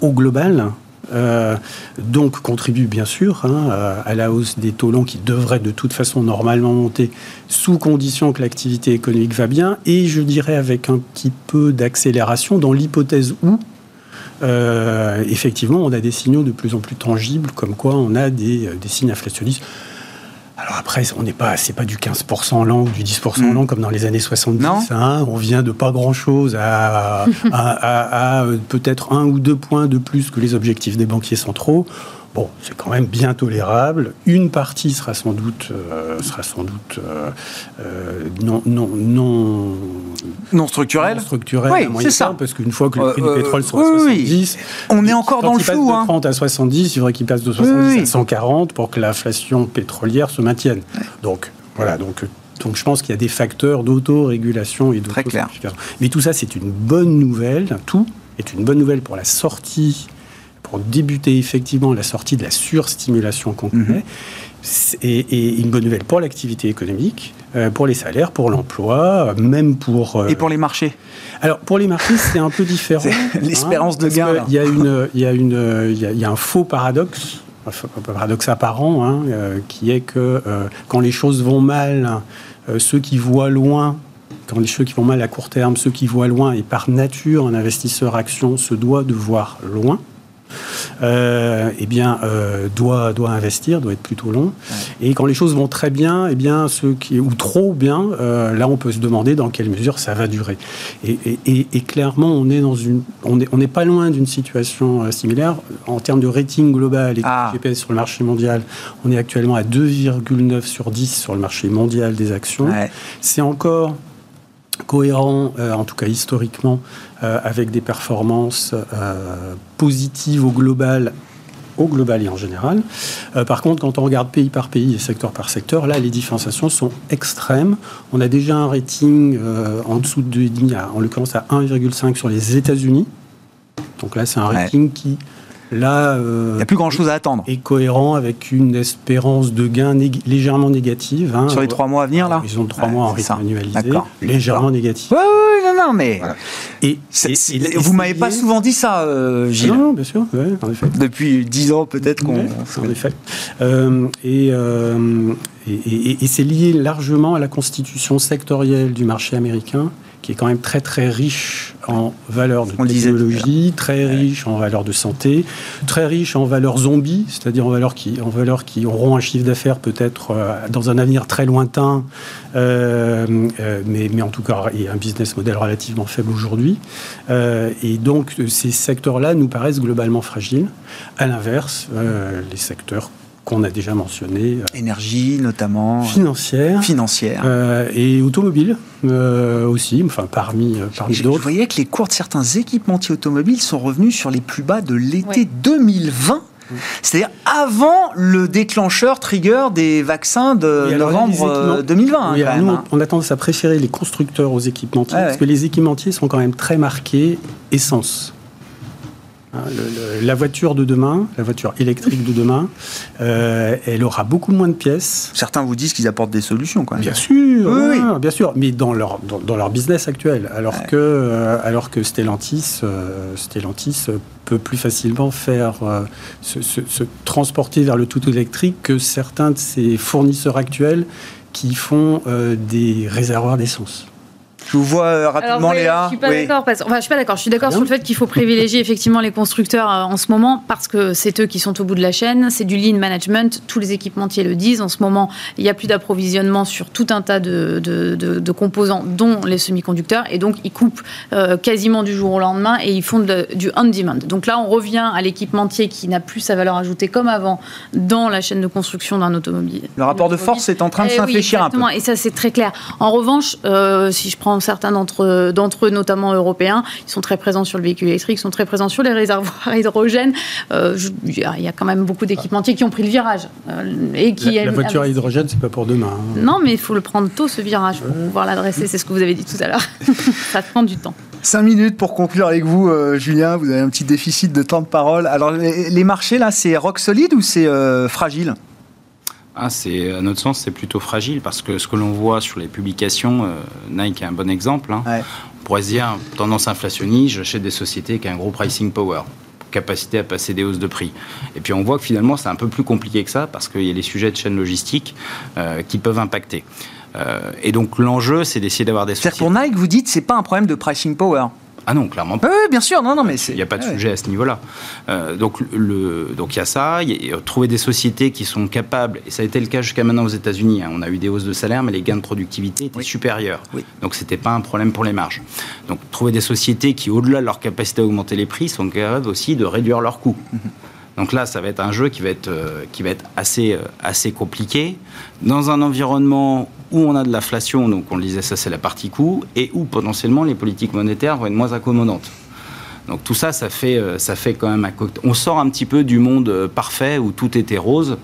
au global. Euh, donc contribue bien sûr hein, à, la hausse des taux longs qui devraient de toute façon normalement monter sous condition que l'activité économique va bien et je dirais avec un petit peu d'accélération dans l'hypothèse où euh, effectivement on a des signaux de plus en plus tangibles comme quoi on a des, des signes inflationnistes alors après, on n'est pas, c'est pas du 15% l'an ou du 10% mm. l'an comme dans les années 70. Hein. on vient de pas grand-chose à, à, euh, peut-être un ou deux points de plus que les objectifs des banquiers centraux. Bon, c'est quand même bien tolérable. Une partie sera sans doute, euh, sera sans doute euh, euh, non, non, non, non structurelle? Non structurelle, oui, c'est ça. Parce qu'une fois que le prix du pétrole sera à 70, on est encore dans le flou. Passe de 30 hein. à 70, il faudrait qu'il passe de 70 à 140 pour que l'inflation pétrolière se maintienne. Donc voilà, donc donc je pense qu'il y a des facteurs d'autorégulation et d'auto Mais tout ça, c'est une bonne nouvelle. Tout est une bonne nouvelle pour la sortie pour débuter effectivement la sortie de la surstimulation qu'on connaît. Mhm. Et, une bonne nouvelle pour l'activité économique, euh, pour les salaires, pour l'emploi, même pour... Euh, et pour les marchés Alors, pour les marchés, c'est un peu différent. L'espérance de gain. Il y, a une, y a une, il, y a, un faux paradoxe, un paradoxe apparent, hein, euh, qui est que quand les choses vont mal, ceux qui voient loin quand les ceux qui vont mal à court terme, ceux qui voient loin, et par nature, un investisseur action se doit de voir loin euh, eh bien, euh, doit, doit investir, doit être plutôt long. Et quand les choses vont très bien, eh bien, ceux qui, ou trop bien, euh, là, on peut se demander dans quelle mesure ça va durer. Et, et, clairement, on est dans une, on n'est on est pas loin d'une situation similaire en termes de rating global et ah. GPS sur le marché mondial. On est actuellement à 2,9 sur 10 sur le marché mondial des actions. C'est encore cohérent, euh, en tout cas historiquement, euh, avec des performances euh, positives au global au global et en général. par contre, quand on regarde pays par pays et secteur par secteur, là, les différenciations sont extrêmes. On a déjà un rating en dessous de 2,5, en l'occurrence à 1,5 sur les États-Unis. Donc là, c'est un rating qui Là, euh, il n'y a plus grand-chose à attendre. Est cohérent avec une espérance de gain légèrement négative. Hein. Sur les trois mois à venir, là Ils ont trois mois en rythme annualisé. Légèrement négatif. Oui, oui, non, non, mais. Et, vous m'avez pas souvent dit ça, euh, Gilles. Non, bien sûr, en effet. Depuis dix ans, peut-être qu'on. en effet. Euh, et, et c'est lié largement à la constitution sectorielle du marché américain qui est quand même très très riche en valeurs de technologie, très riche en valeurs de santé, très riche en valeurs zombies, c'est-à-dire en valeurs qui, en valeurs qui auront un chiffre d'affaires peut-être euh, dans un avenir très lointain, euh, euh, mais, mais en tout cas et un business model relativement faible aujourd'hui. et donc ces secteurs-là nous paraissent globalement fragiles. À l'inverse, les secteurs qu'on a déjà mentionné. Euh, Énergie notamment. Financière. Financière. Euh, et automobile euh, aussi, enfin parmi, parmi d'autres. Vous voyez que les cours de certains équipementiers automobiles sont revenus sur les plus bas de l'été 2020. C'est-à-dire avant le déclencheur trigger des vaccins de novembre 2020. Oui, nous, hein. on a tendance à préférer les constructeurs aux équipementiers, parce que les équipementiers sont quand même très marqués essence. Hein, la voiture de demain, la voiture électrique de demain, euh, elle aura beaucoup moins de pièces. Certains vous disent qu'ils apportent des solutions, quand même. Bien sûr, bien sûr, mais dans leur, dans, leur business actuel. Alors que, euh, alors que Stellantis, euh, Stellantis peut plus facilement faire se, se, transporter vers le tout électrique que certains de ses fournisseurs actuels qui font des réservoirs d'essence. Je vous vois euh, rapidement, Léa. Je suis pas d'accord. Enfin, je suis pas d'accord. Je suis d'accord sur le fait qu'il faut privilégier effectivement les constructeurs euh, en ce moment parce que c'est eux qui sont au bout de la chaîne. C'est du lean management. Tous les équipementiers le disent. En ce moment, il n'y a plus d'approvisionnement sur tout un tas de, de, de, composants, dont les semi-conducteurs, et donc ils coupent euh, quasiment du jour au lendemain et ils font du on-demand. Donc là, on revient à l'équipementier qui n'a plus sa valeur ajoutée comme avant dans la chaîne de construction d'un automobile. Le rapport de force est en train de eh s'infléchir un peu. Et ça, c'est très clair. En revanche, si je prends certains d'entre, eux, notamment européens, ils sont très présents sur le véhicule électrique, ils sont très présents sur les réservoirs à hydrogène. Euh, il y a quand même beaucoup d'équipementiers qui ont pris le virage. Euh, et qui la, voiture à hydrogène, c'est pas pour demain. Hein. Non, mais il faut le prendre tôt, ce virage, pour pouvoir l'adresser. C'est ce que vous avez dit tout à l'heure. Ça prend du temps. Cinq minutes pour conclure avec vous, euh, Julien. Vous avez un petit déficit de temps de parole. Alors, les, marchés, là, c'est rock solide ou c'est euh, fragile? Ah, c'est, à notre sens, c'est plutôt fragile parce que ce que l'on voit sur les publications, euh, Nike est un bon exemple. Hein. On pourrait se dire, tendance inflationniste, j'achète des sociétés qui ont un gros pricing power capacité à passer des hausses de prix. Et puis on voit que finalement c'est un peu plus compliqué que ça parce qu'il y a les sujets de chaîne logistique euh, qui peuvent impacter. Euh, et donc l'enjeu c'est d'essayer d'avoir des C'est-à-dire pour Nike, vous dites c'est pas un problème de pricing power ah non, clairement pas. Oui, bien sûr, non, non, mais il n'y a pas de sujet à ce niveau-là. Euh, donc le, donc il y a ça, y a, trouver des sociétés qui sont capables, et ça a été le cas jusqu'à maintenant aux États-Unis. Hein. on a eu des hausses de salaire, mais les gains de productivité étaient supérieurs. Oui. Donc c'était pas un problème pour les marges. Donc trouver des sociétés qui, au-delà de leur capacité à augmenter les prix, sont capables aussi de réduire leurs coûts. Mhm. Donc là, ça va être un jeu qui va être, euh, qui va être assez, euh, assez compliqué. Dans un environnement où on a de l'inflation, donc on le disait, ça c'est la partie coût, et où potentiellement les politiques monétaires vont être moins accommodantes. Donc tout ça, ça fait, euh, ça fait quand même un cocktail. On sort un petit peu du monde parfait où tout était rose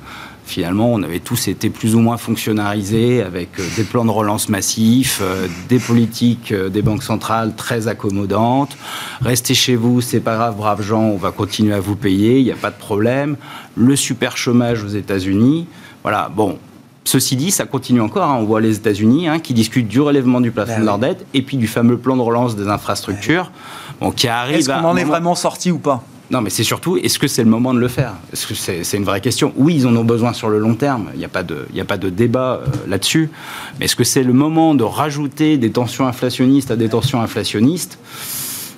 finalement, on avait tous été plus ou moins fonctionnalisés avec euh, des plans de relance massifs, euh, des politiques euh, des banques centrales très accommodantes. Restez chez vous, c'est pas grave, braves gens, on va continuer à vous payer, il n'y a pas de problème. Le super chômage aux États-Unis. Voilà, bon, Ceci dit, ça continue encore. Hein. On voit les États-Unis hein, qui discutent du relèvement du plafond ben de leur dette et puis du fameux plan de relance des infrastructures, bon, qui arrive. Est-ce qu'on en est vraiment sorti ou pas? Non, mais c'est surtout, est-ce que c'est le moment de le faire? Est-ce que c'est une vraie question? Oui, ils en ont besoin sur le long terme. Il n'y a pas de, a pas de débat euh, là-dessus. Mais est-ce que c'est le moment de rajouter des tensions inflationnistes à des tensions inflationnistes?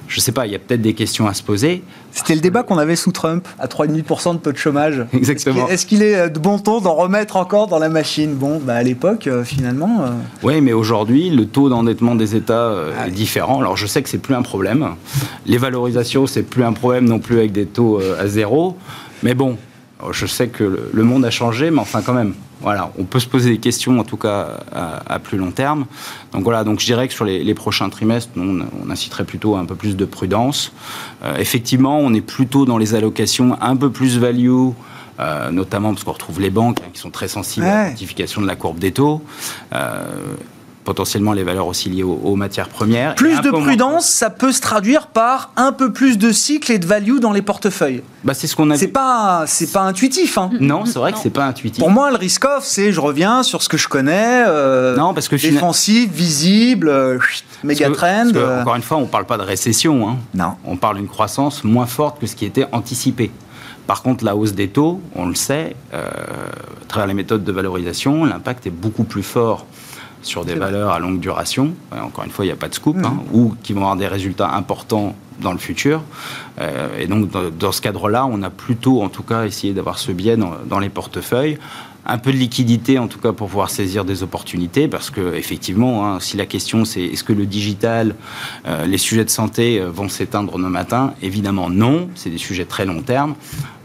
Je ne sais pas, il y a peut-être des questions à se poser. C'était le débat qu'on avait sous Trump, à 3,5% de taux de chômage. Exactement. Est-ce qu'il est de bon ton d'en remettre encore dans la machine? Bon, bah à l'époque, euh, finalement. Euh, oui, mais aujourd'hui, le taux d'endettement des États euh, ah est différent. Alors je sais que c'est plus un problème. Les valorisations, c'est plus un problème non plus avec des taux à zéro. Mais bon, je sais que le monde a changé, mais enfin quand même. Voilà, on peut se poser des questions, en tout cas à, plus long terme. Donc voilà, donc je dirais que sur les, prochains trimestres, on, inciterait plutôt à un peu plus de prudence. Euh, effectivement, on est plutôt dans les allocations un peu plus value. Euh, notamment parce qu'on retrouve les banques hein, qui sont très sensibles à la modification de la courbe des taux. Euh, potentiellement les valeurs aussi liées aux, matières premières. Plus de prudence, ça peut se traduire par un peu plus de cycle et de value dans les portefeuilles. Bah, c'est ce qu'on a. C'est pas, c'est pas intuitif. Hein. Non, c'est vrai que c'est pas intuitif. Pour moi, le risk off, c'est je reviens sur ce que je connais. Euh, non, parce que défensif, visible, euh, méga trend. Euh. encore une fois, on parle pas de récession. Hein. Non. On parle d'une croissance moins forte que ce qui était anticipé. Par contre, la hausse des taux, on le sait, à travers les méthodes de valorisation, l'impact est beaucoup plus fort sur des valeurs à longue duration, encore une fois, il n'y a pas de scoop, hein, mmh. ou qui vont avoir des résultats importants dans le futur. Euh, et donc, dans, ce cadre-là, on a plutôt, en tout cas, essayé d'avoir ce biais dans, les portefeuilles. Un peu de liquidité, en tout cas, pour pouvoir saisir des opportunités, parce que effectivement, hein, si la question c'est est-ce que le digital, euh, les sujets de santé euh, vont s'éteindre demain matin, évidemment non. C'est des sujets très long terme.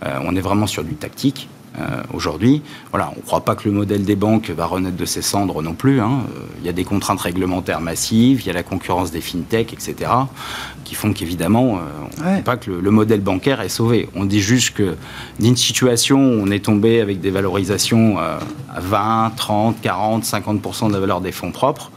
on est vraiment sur du tactique. Euh, aujourd'hui. Voilà, on ne croit pas que le modèle des banques va renaître de ses cendres non plus. Hein. Euh, il y a des contraintes réglementaires massives, il y a la concurrence des fintechs, etc., qui font qu'évidemment, euh, on ne dit pas que le, modèle bancaire est sauvé. On dit juste que d'une situation où on est tombé avec des valorisations à 20, 30, 40, 50% de la valeur des fonds propres,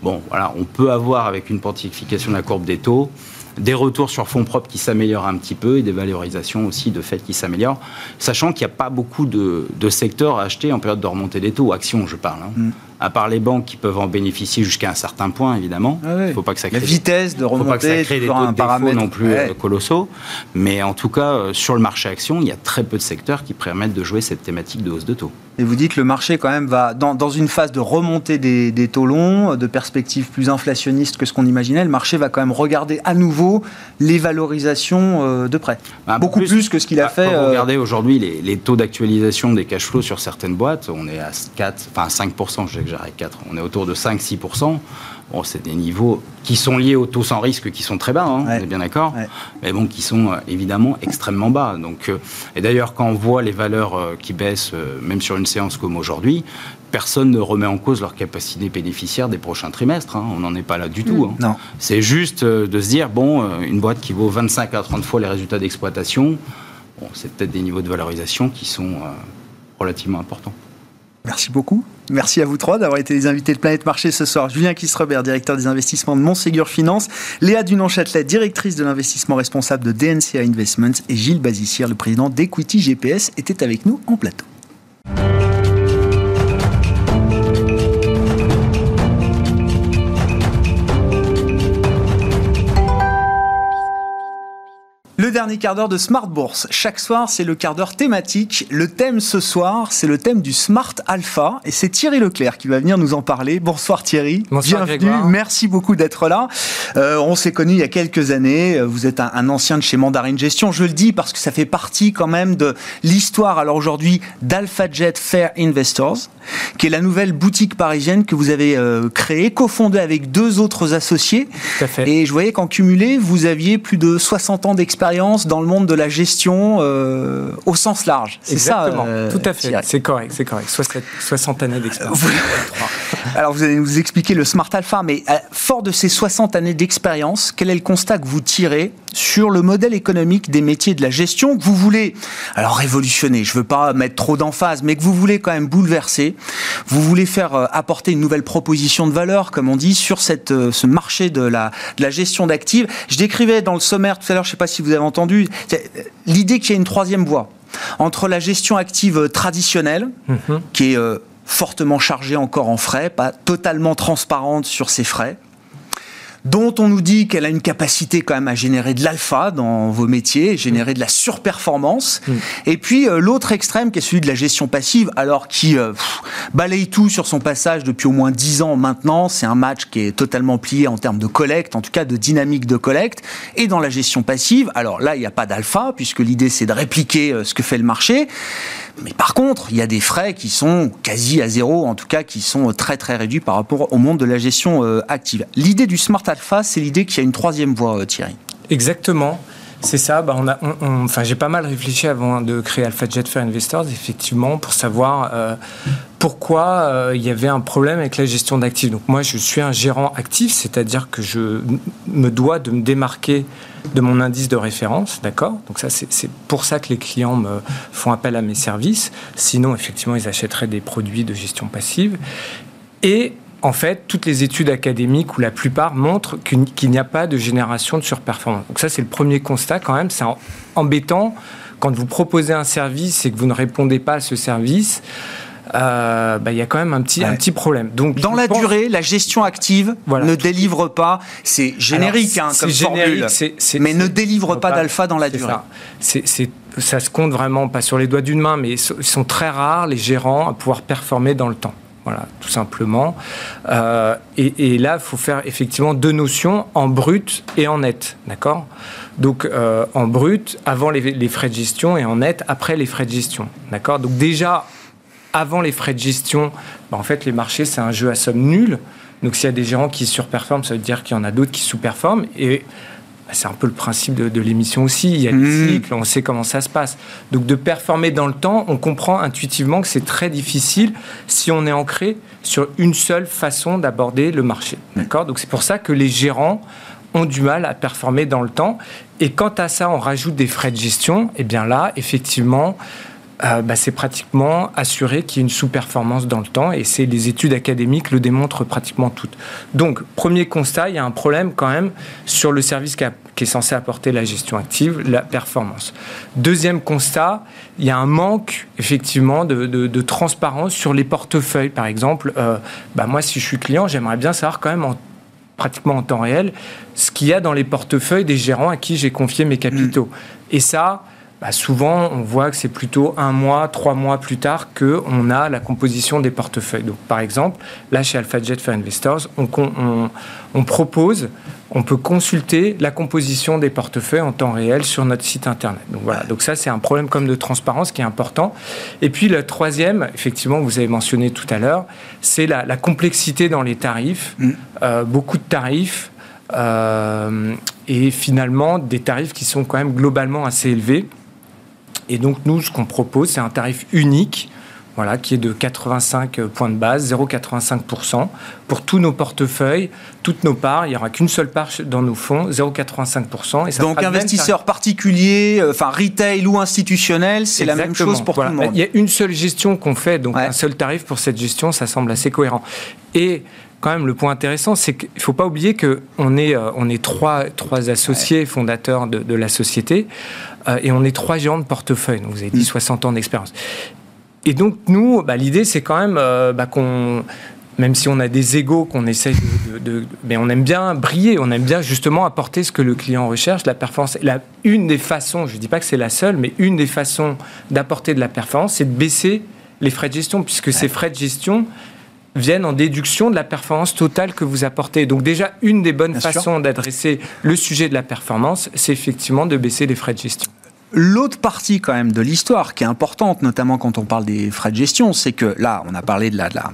bon, voilà, on peut avoir avec une pontification de la courbe des taux des retours sur fonds propres qui s'améliorent un petit peu et des valorisations aussi de fait qui s'améliorent, sachant qu'il n'y a pas beaucoup de, secteurs à acheter en période de remontée des taux, actions je parle. Hein. Mm à part les banques qui peuvent en bénéficier jusqu'à un certain point, évidemment. Ah il ne faut pas que ça crée la vitesse de remontée, faut pas que ça crée des taux de non plus euh, colossaux. Mais en tout cas, euh, sur le marché action, il y a très peu de secteurs qui permettent de jouer cette thématique de hausse de taux. Et vous dites que le marché quand même va dans, dans une phase de remontée des, des, taux longs, de perspectives plus inflationnistes que ce qu'on imaginait. Le marché va quand même regarder à nouveau les valorisations euh, de prêt. Bah, Beaucoup plus, que ce qu'il a bah, fait. Quand vous regardez aujourd'hui les, les, taux d'actualisation des cash flows sur certaines boîtes, on est à 4, enfin 5%, je 4. On est autour de 5-6%. Bon, c'est des niveaux qui sont liés aux taux sans risque qui sont très bas, hein, on est bien d'accord, mais bon, qui sont euh, évidemment extrêmement bas. Donc, euh, et d'ailleurs, quand on voit les valeurs euh, qui baissent, même sur une séance comme aujourd'hui, personne ne remet en cause leur capacité bénéficiaire des prochains trimestres. Hein. On n'en est pas là du tout. Hein. C'est juste de se dire, bon, une boîte qui vaut 25 à 30 fois les résultats d'exploitation, bon, c'est peut-être des niveaux de valorisation qui sont relativement importants. Merci beaucoup. Merci à vous trois d'avoir été les invités de Planète Marché ce soir. Julien Kisrebert, directeur des investissements de Montségur Finance, Léa Dunon-Châtelet, directrice de l'investissement responsable de DNCA Investments et Gilles Bazissière, le président d'Equity GPS, étaient avec nous en plateau. Dernier quart d'heure de Smart Bourse. Chaque soir, c'est le quart d'heure thématique. Le thème ce soir, c'est le thème du Smart Alpha. Et c'est Thierry Leclerc qui va venir nous en parler. Bonsoir Thierry. Bonsoir Bienvenue. Merci beaucoup d'être là. Euh, on s'est connus il y a quelques années. Vous êtes un, un, ancien de chez Mandarin Gestion. Je le dis parce que ça fait partie quand même de l'histoire, alors aujourd'hui, d'AlphaJet Fair Investors, qui est la nouvelle boutique parisienne que vous avez euh, créée, cofondée avec deux autres associés. Tout à fait. Et je voyais qu'en cumulé, vous aviez plus de 60 ans d'expérience dans le monde de la gestion euh, au sens large. C'est ça euh, Tout à fait. C'est correct, c'est correct. 60 années d'expérience. Alors vous allez nous expliquer le Smart Alpha, mais fort de ces 60 années d'expérience, quel est le constat que vous tirez sur le modèle économique des métiers de la gestion que vous voulez, alors révolutionner, je ne veux pas mettre trop d'emphase, mais que vous voulez quand même bouleverser. Vous voulez faire euh, apporter une nouvelle proposition de valeur, comme on dit, sur cette, euh, ce marché de la, de la gestion d'actifs. Je décrivais dans le sommaire tout à l'heure, je ne sais pas si vous avez entendu, l'idée qu'il y a une troisième voie entre la gestion active traditionnelle, mm-hmm. qui est euh, fortement chargée encore en frais, pas totalement transparente sur ses frais, dont on nous dit qu'elle a une capacité quand même à générer de l'alpha dans vos métiers, générer de la surperformance. Mm. Et puis euh, l'autre extrême qui est celui de la gestion passive, alors qui euh, balaye tout sur son passage depuis au moins 10 ans maintenant. C'est un match qui est totalement plié en termes de collecte, en tout cas de dynamique de collecte. Et dans la gestion passive, alors là, il n'y a pas d'alpha, puisque l'idée c'est de répliquer euh, ce que fait le marché. Mais par contre, il y a des frais qui sont quasi à zéro, en tout cas qui sont très très réduits par rapport au monde de la gestion active. L'idée du Smart Alpha, c'est l'idée qu'il y a une troisième voie, euh, Thierry. Exactement. C'est ça. Bah enfin, j'ai pas mal réfléchi avant de créer AlphaJet for Investors, effectivement, pour savoir euh, pourquoi il y avait un problème avec la gestion d'actifs. Donc moi, je suis un gérant actif, c'est-à-dire que je me dois de me démarquer de mon indice de référence, d'accord? Donc ça, c'est pour ça que les clients me font appel à mes services. Sinon, effectivement, ils achèteraient des produits de gestion passive. Et en fait, toutes les études académiques, ou la plupart, montrent qu'il n'y a pas de génération de surperformance. Donc ça, c'est le premier constat quand même. C'est embêtant quand vous proposez un service et que vous ne répondez pas à ce service. Euh, bah, il y a quand même un petit, un petit problème. Donc, Dans la durée, la gestion active ne délivre pas, c'est générique hein, comme formule, mais ne délivre pas, d'alpha dans la durée. Ça. ça se compte vraiment pas sur les doigts d'une main, mais ils sont très rares, les gérants, à pouvoir performer dans le temps. Voilà, tout simplement. Euh, et, là, il faut faire effectivement deux notions, en brut et en net. D'accord? Donc, euh, en brut, avant les, frais de gestion, et en net, après les frais de gestion. D'accord? Donc, déjà, avant les frais de gestion, bah, en fait, les marchés, c'est un jeu à somme nulle. Donc, s'il y a des gérants qui surperforment, ça veut dire qu'il y en a d'autres qui sous-performent. Et c'est un peu le principe de, l'émission aussi. Il y a des mmh. cycles, on sait comment ça se passe. Donc, de performer dans le temps, on comprend intuitivement que c'est très difficile si on est ancré sur une seule façon d'aborder le marché. D'accord? Donc, c'est pour ça que les gérants ont du mal à performer dans le temps. Et quant à ça, on rajoute des frais de gestion. Et eh bien là, effectivement, euh, bah, c'est pratiquement assuré qu'il y ait une sous-performance dans le temps et c'est les études académiques le démontrent pratiquement toutes. Donc, premier constat, il y a un problème quand même sur le service qui, est censé apporter la gestion active, la performance. Deuxième constat, il y a un manque effectivement de, transparence sur les portefeuilles. Par exemple, euh, bah, moi, si je suis client, j'aimerais bien savoir quand même pratiquement en temps réel ce qu'il y a dans les portefeuilles des gérants à qui j'ai confié mes capitaux. Et ça, bah, souvent, on voit que c'est plutôt un mois, trois mois plus tard qu'on a la composition des portefeuilles. Donc, par exemple, là, chez AlphaJet for Investors, on, propose, on peut consulter la composition des portefeuilles en temps réel sur notre site Internet. Donc, voilà. Donc, ça, c'est un problème comme de transparence qui est important. Et puis, le troisième, effectivement, vous avez mentionné tout à l'heure, c'est la, complexité dans les tarifs. Mm. Euh, beaucoup de tarifs. Euh, et finalement des tarifs qui sont quand même globalement assez élevés. Et donc, nous, ce qu'on propose, c'est un tarif unique voilà, qui est de 85 points de base, 0,85%. Pour tous nos portefeuilles, toutes nos parts, il n'y aura qu'une seule part dans nos fonds, 0,85%. Et ça Donc investisseur particulier, euh, enfin retail ou institutionnel, c'est la même chose pour tout le monde. Il y a une seule gestion qu'on fait, donc un seul tarif pour cette gestion, ça semble assez cohérent. Et quand même, le point intéressant, c'est qu'il ne faut pas oublier qu'on est, euh, on est trois, trois associés fondateurs de, la société euh, et on est trois géants de portefeuille. Donc, vous avez dit 60 mm. ans d'expérience. Et donc, nous, bah, l'idée, c'est quand même euh, bah, qu'on même si on a des égaux qu'on essaye de, Mais on aime bien briller, on aime bien justement apporter ce que le client recherche, la performance. La, une des façons, je ne dis pas que c'est la seule, mais une des façons d'apporter de la performance, c'est de baisser les frais de gestion, puisque ces frais de gestion, viennent en déduction de la performance totale que vous apportez. Donc déjà, une des bonnes façons d'adresser le sujet de la performance, c'est effectivement de baisser les frais de gestion. L'autre partie quand même de l'histoire qui est importante, notamment quand on parle des frais de gestion, c'est que là, on a parlé de la, la,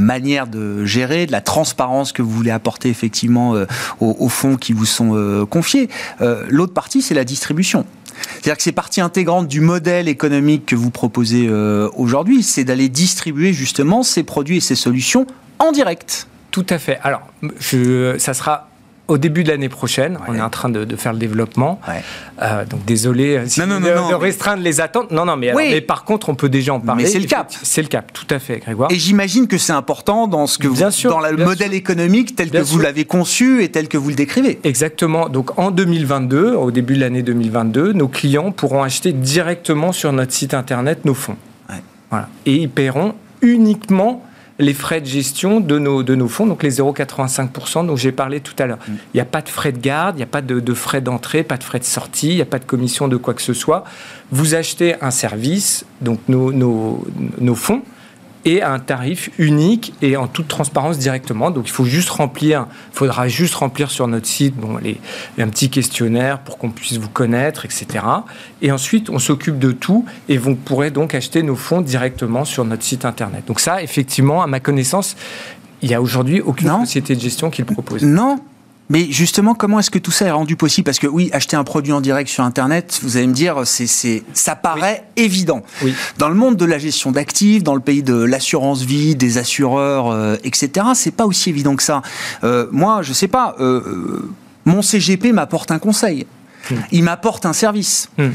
manière de gérer, de la transparence que vous voulez apporter effectivement euh, aux, fonds qui vous sont euh, confiés. Euh, l'autre partie, c'est la distribution. C'est-à-dire que c'est partie intégrante du modèle économique que vous proposez aujourd'hui, c'est d'aller distribuer justement ces produits et ces solutions en direct. Tout à fait. Alors, ça sera au début de l'année prochaine. On est en train de, faire le développement. Euh, donc désolé euh, de, restreindre les attentes. Non, non, mais, mais, par contre, on peut déjà en parler. Mais c'est le cap. C'est le cap, tout à fait, Grégoire. Et j'imagine que c'est important dans ce que vous, dans le modèle économique tel que vous l'avez conçu et tel que vous le décrivez. Exactement. Donc en 2022, au début de l'année 2022, nos clients pourront acheter directement sur notre site internet nos fonds. Voilà. Et ils paieront uniquement les frais de gestion de nos, de nos fonds, donc les 0,85% dont j'ai parlé tout à l'heure. Mm. Il n'y a pas de frais de garde, il n'y a pas de, frais d'entrée, pas de frais de sortie, il n'y a pas de commission de quoi que ce soit. Vous achetez un service, donc nos, nos, nos fonds, et à un tarif unique et en toute transparence directement. Donc il faut juste remplir, faudra juste remplir sur notre site bon, les, un petit questionnaire pour qu'on puisse vous connaître, etc. Et ensuite, on s'occupe de tout et vous pourrez donc acheter nos fonds directement sur notre site internet. Donc ça, effectivement, à ma connaissance, il n'y a aujourd'hui aucune société de gestion qui le propose. Non, mais justement, comment est-ce que tout ça est rendu possible? Parce que oui, acheter un produit en direct sur Internet, vous allez me dire, c'est, c'est, ça paraît évident. Oui. Dans le monde de la gestion d'actifs, dans le pays de l'assurance vie, des assureurs, euh, etc., c'est pas aussi évident que ça. Euh, moi, je sais pas, euh, mon CGP m'apporte un conseil. Hmm. Il m'apporte un service. Hmm.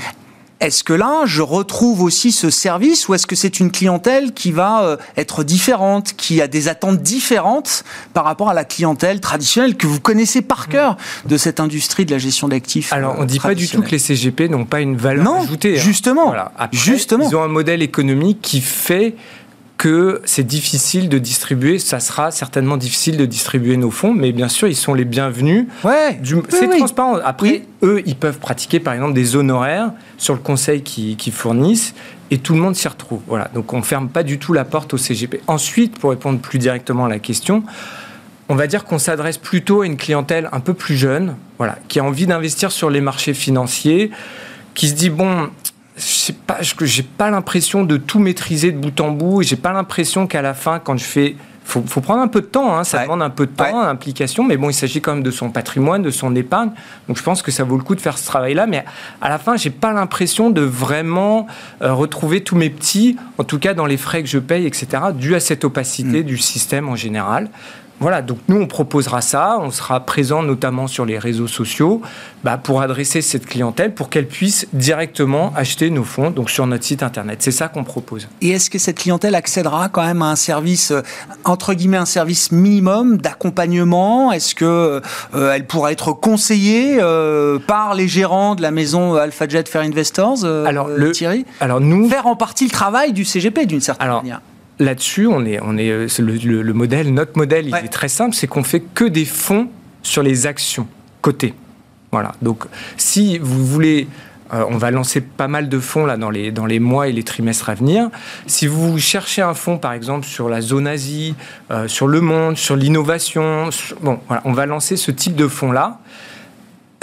Est-ce que là, je retrouve aussi ce service ou est-ce que c'est une clientèle qui va euh, être différente, qui a des attentes différentes par rapport à la clientèle traditionnelle que vous connaissez par mm. cœur de cette industrie de la gestion d'actifs Alors, on ne dit pas du tout que les CGP n'ont pas une valeur non, ajoutée. Hein. Justement, justement. Ils ont un modèle économique qui fait que c'est difficile de distribuer, ça sera certainement difficile de distribuer nos fonds, mais bien sûr, ils sont les bienvenus. Ouais, c'est transparent. Après, eux, ils peuvent pratiquer par exemple des honoraires sur le conseil qu'ils fournissent et tout le monde s'y retrouve. Voilà. Donc on ferme pas du tout la porte au CGP. Ensuite, pour répondre plus directement à la question, on va dire qu'on s'adresse plutôt à une clientèle un peu plus jeune, voilà, qui a envie d'investir sur les marchés financiers, qui se dit bon, j'ai pas, j'ai pas l'impression de tout maîtriser de bout en bout. Et j'ai pas l'impression qu'à la fin, quand je fais faut, faut prendre un peu de temps, hein, ça demande un peu de temps, implication, mais bon, il s'agit quand même de son patrimoine, de son épargne. Donc je pense que ça vaut le coup de faire ce travail-là, mais à la fin, j'ai pas l'impression de vraiment euh, retrouver tous mes petits, en tout cas dans les frais que je paye, etc., dû à cette opacité mm. du système en général. Voilà, donc nous, on proposera ça, on sera présent notamment sur les réseaux sociaux bah, pour adresser cette clientèle, pour qu'elle puisse directement acheter nos fonds donc sur notre site internet. C'est ça qu'on propose. Et est-ce que cette clientèle accédera quand même à un service, euh, entre guillemets, un service minimum d'accompagnement? Est-ce que euh, elle pourra être conseillée euh, par les gérants de la maison AlphaJet Fair Investors, alors, le, Thierry? Alors nous... Faire en partie le travail du CGP d'une certaine manière là-dessus, on est, on est, le, modèle, notre modèle, il est très simple, c'est qu'on fait que des fonds sur les actions cotées. Voilà. Donc, si vous voulez, euh, on va lancer pas mal de fonds là dans les, dans les mois et les trimestres à venir. Si vous cherchez un fonds, par exemple, sur la zone Asie, euh, sur le monde, sur l'innovation, bon, voilà, on va lancer ce type de fonds là.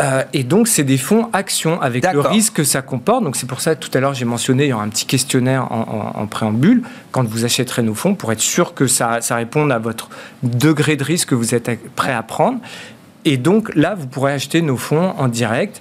Euh, et donc, c'est des fonds actions avec le risque que ça comporte. Donc, c'est pour ça, tout à l'heure, j'ai mentionné, il y aura un petit questionnaire en, préambule quand vous achèterez nos fonds pour être sûr que ça, ça réponde à votre degré de risque que vous êtes prêt à prendre. Et donc, là, vous pourrez acheter nos fonds en direct.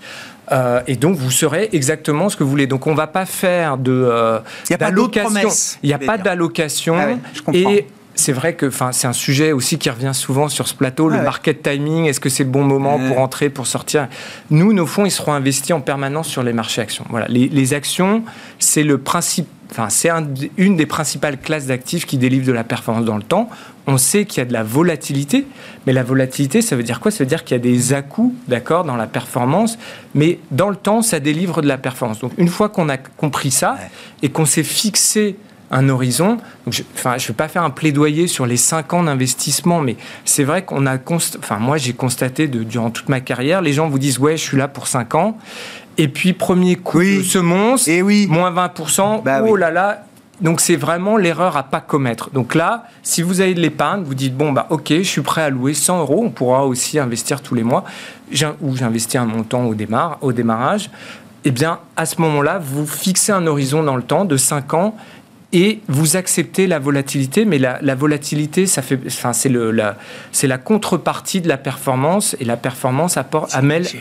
Euh, et donc, vous saurez exactement ce que vous voulez. Donc, on ne va pas faire de. Euh, il n'y a pas d'allocation. Il n'y a pas d'allocation. Ah et c'est vrai que c'est un sujet aussi qui revient souvent sur ce plateau, le market timing, est-ce que c'est le bon moment pour entrer, pour sortir? Nous, nos fonds, ils seront investis en permanence sur les marchés actions. Voilà. Les, actions, c'est le principe, enfin, c'est une des principales classes d'actifs qui délivrent de la performance dans le temps. On sait qu'il y a de la volatilité, mais la volatilité, ça veut dire quoi? Ça veut dire qu'il y a des à-coups, d'accord, dans la performance, mais dans le temps, ça délivre de la performance. Donc, une fois qu'on a compris ça et qu'on s'est fixé un horizon. je, ne vais pas faire un plaidoyer sur les 5 ans d'investissement, mais c'est vrai qu'on a... Enfin, moi, j'ai constaté de, durant toute ma carrière, les gens vous disent, ouais, je suis là pour 5 ans. Et puis, premier coup de semonce, et oui. moins 20%, bah oh là là, donc c'est vraiment l'erreur à pas commettre. Donc là, si vous avez de l'épargne, vous dites bon bah ok, je suis prêt à louer 100 euros. On pourra aussi investir tous les mois, ou j'investis un montant au, démarre, au démarrage. Eh bien, à ce moment-là, vous fixez un horizon dans le temps de 5 ans et vous acceptez la volatilité, mais la, volatilité, ça fait, enfin, c'est la, c'est la contrepartie de la performance, et la performance apporte,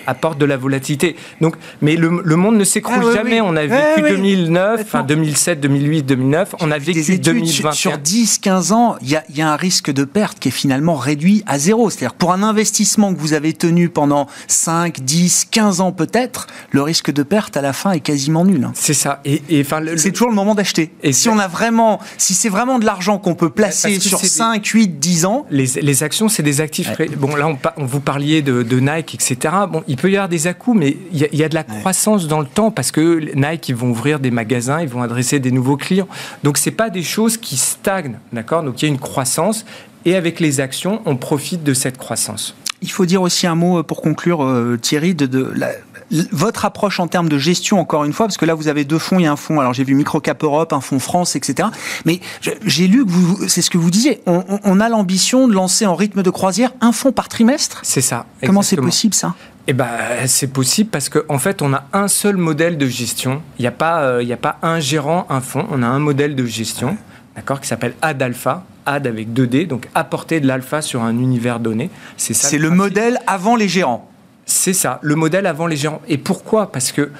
apporte de la volatilité. Donc, mais le, monde ne s'écroule ah jamais. On a vécu 2009, enfin 2007, 2008, 2009. On a vécu 2021. Sur 10, 15 ans, il y a, y a, un risque de perte qui est finalement réduit à zéro. C'est-à-dire pour un investissement que vous avez tenu pendant 5, 10, 15 ans peut-être, le risque de perte à la fin est quasiment nul. C'est ça. Et, enfin, c'est toujours le moment d'acheter. Et si on a vraiment, si c'est vraiment de l'argent qu'on peut placer sur 5, 8, 10 ans. Les, les actions, c'est des actifs. Bon, là, on, vous parliez de, Nike, etc. Bon, il peut y avoir des à mais il y, a, de la croissance dans le temps parce que Nike, ils vont ouvrir des magasins, ils vont adresser des nouveaux clients. Donc, c'est pas des choses qui stagnent, d'accord? Donc, il y a une croissance et avec les actions, on profite de cette croissance. Il faut dire aussi un mot pour conclure, euh, Thierry, de, de la, votre approche en termes de gestion, encore une fois, parce que là, vous avez deux fonds, il y a un fonds, alors j'ai vu Microcap Europe, un fonds France, etc. Mais j'ai lu que vous, c'est ce que vous disiez, on, a l'ambition de lancer en rythme de croisière un fonds par trimestre? C'est ça. Comment c'est possible, ça? Eh ben, c'est possible parce qu'en en fait, on a un seul modèle de gestion. Il n'y a, pas, euh, il a pas un gérant, un fonds. On a un modèle de gestion, d'accord, qui s'appelle Ad Alpha. Ad avec 2D, donc apporter de l'alpha sur un univers donné. C'est ça. C'est le modèle avant les gérants. C'est ça, le modèle avant les gérants. Et pourquoi? Parce que,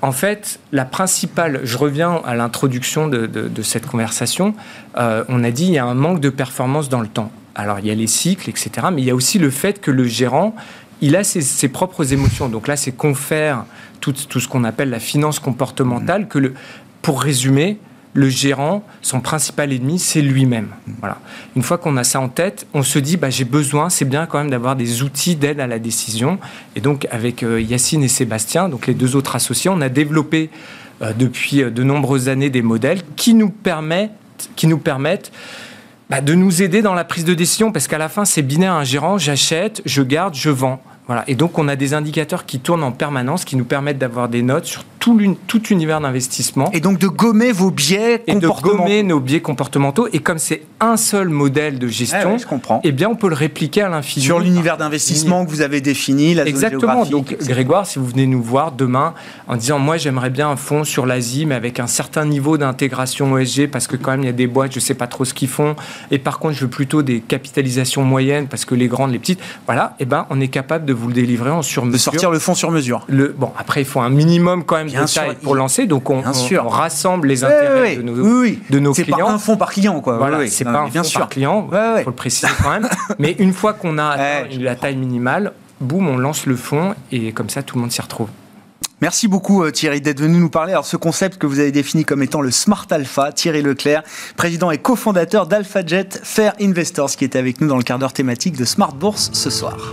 en fait, la principale, je reviens à l'introduction de, cette conversation, euh, on a dit il y a un manque de performance dans le temps. Alors, il y a les cycles, etc., mais il y a aussi le fait que le gérant, il a ses, propres émotions. Donc là, c'est fait tout, tout ce qu'on appelle la finance comportementale, que le, pour résumer, le gérant, son principal ennemi, c'est lui-même. Voilà. Une fois qu'on a ça en tête, on se dit, bah, j'ai besoin, c'est bien quand même d'avoir des outils d'aide à la décision. Et donc, avec euh, Yacine et Sébastien, donc les deux autres associés, on a développé euh, depuis euh, de nombreuses années des modèles qui nous permettent, qui nous permettent bah, de nous aider dans la prise de décision, parce qu'à la fin, c'est binaire. Un gérant, j'achète, je garde, je vends. Voilà. Et donc, on a des indicateurs qui tournent en permanence, qui nous permettent d'avoir des notes sur tout, tout univers d'investissement. Et donc de gommer vos biais comportementaux. Et de gommer nos biais comportementaux. Et comme c'est un seul modèle de gestion, je comprends. eh bien, on peut le répliquer à l'infini. Sur l'univers d'investissement que vous avez défini, la Exactement. donc, Grégoire, si vous venez nous voir demain en disant, moi, j'aimerais bien un fonds sur l'Asie, mais avec un certain niveau d'intégration ESG, parce que quand même, il y a des boîtes, je ne sais pas trop ce qu'ils font. Et par contre, je veux plutôt des capitalisations moyennes, parce que les grandes, les petites, voilà, eh ben, on est capable de vous le délivrer en sur mesure. De sortir le fonds sur mesure. Le, bon, après, il faut un minimum quand même bien sûr, pour lancer. Donc on, rassemble les intérêts de nos, de nos clients. C'est pas un fonds par client, quoi. Voilà, c'est pas un fonds par client. Il faut le préciser quand même. Mais une fois qu'on a atteint la taille minimale, boum, on lance le fonds et comme ça, tout le monde s'y retrouve. Merci beaucoup euh, Thierry d'être venu nous parler. Alors ce concept que vous avez défini comme étant le Smart Alpha, Thierry Leclerc, président et cofondateur d'AlphaJet Fair Investors, qui était avec nous dans le quart d'heure thématique de Smart Bourse ce soir.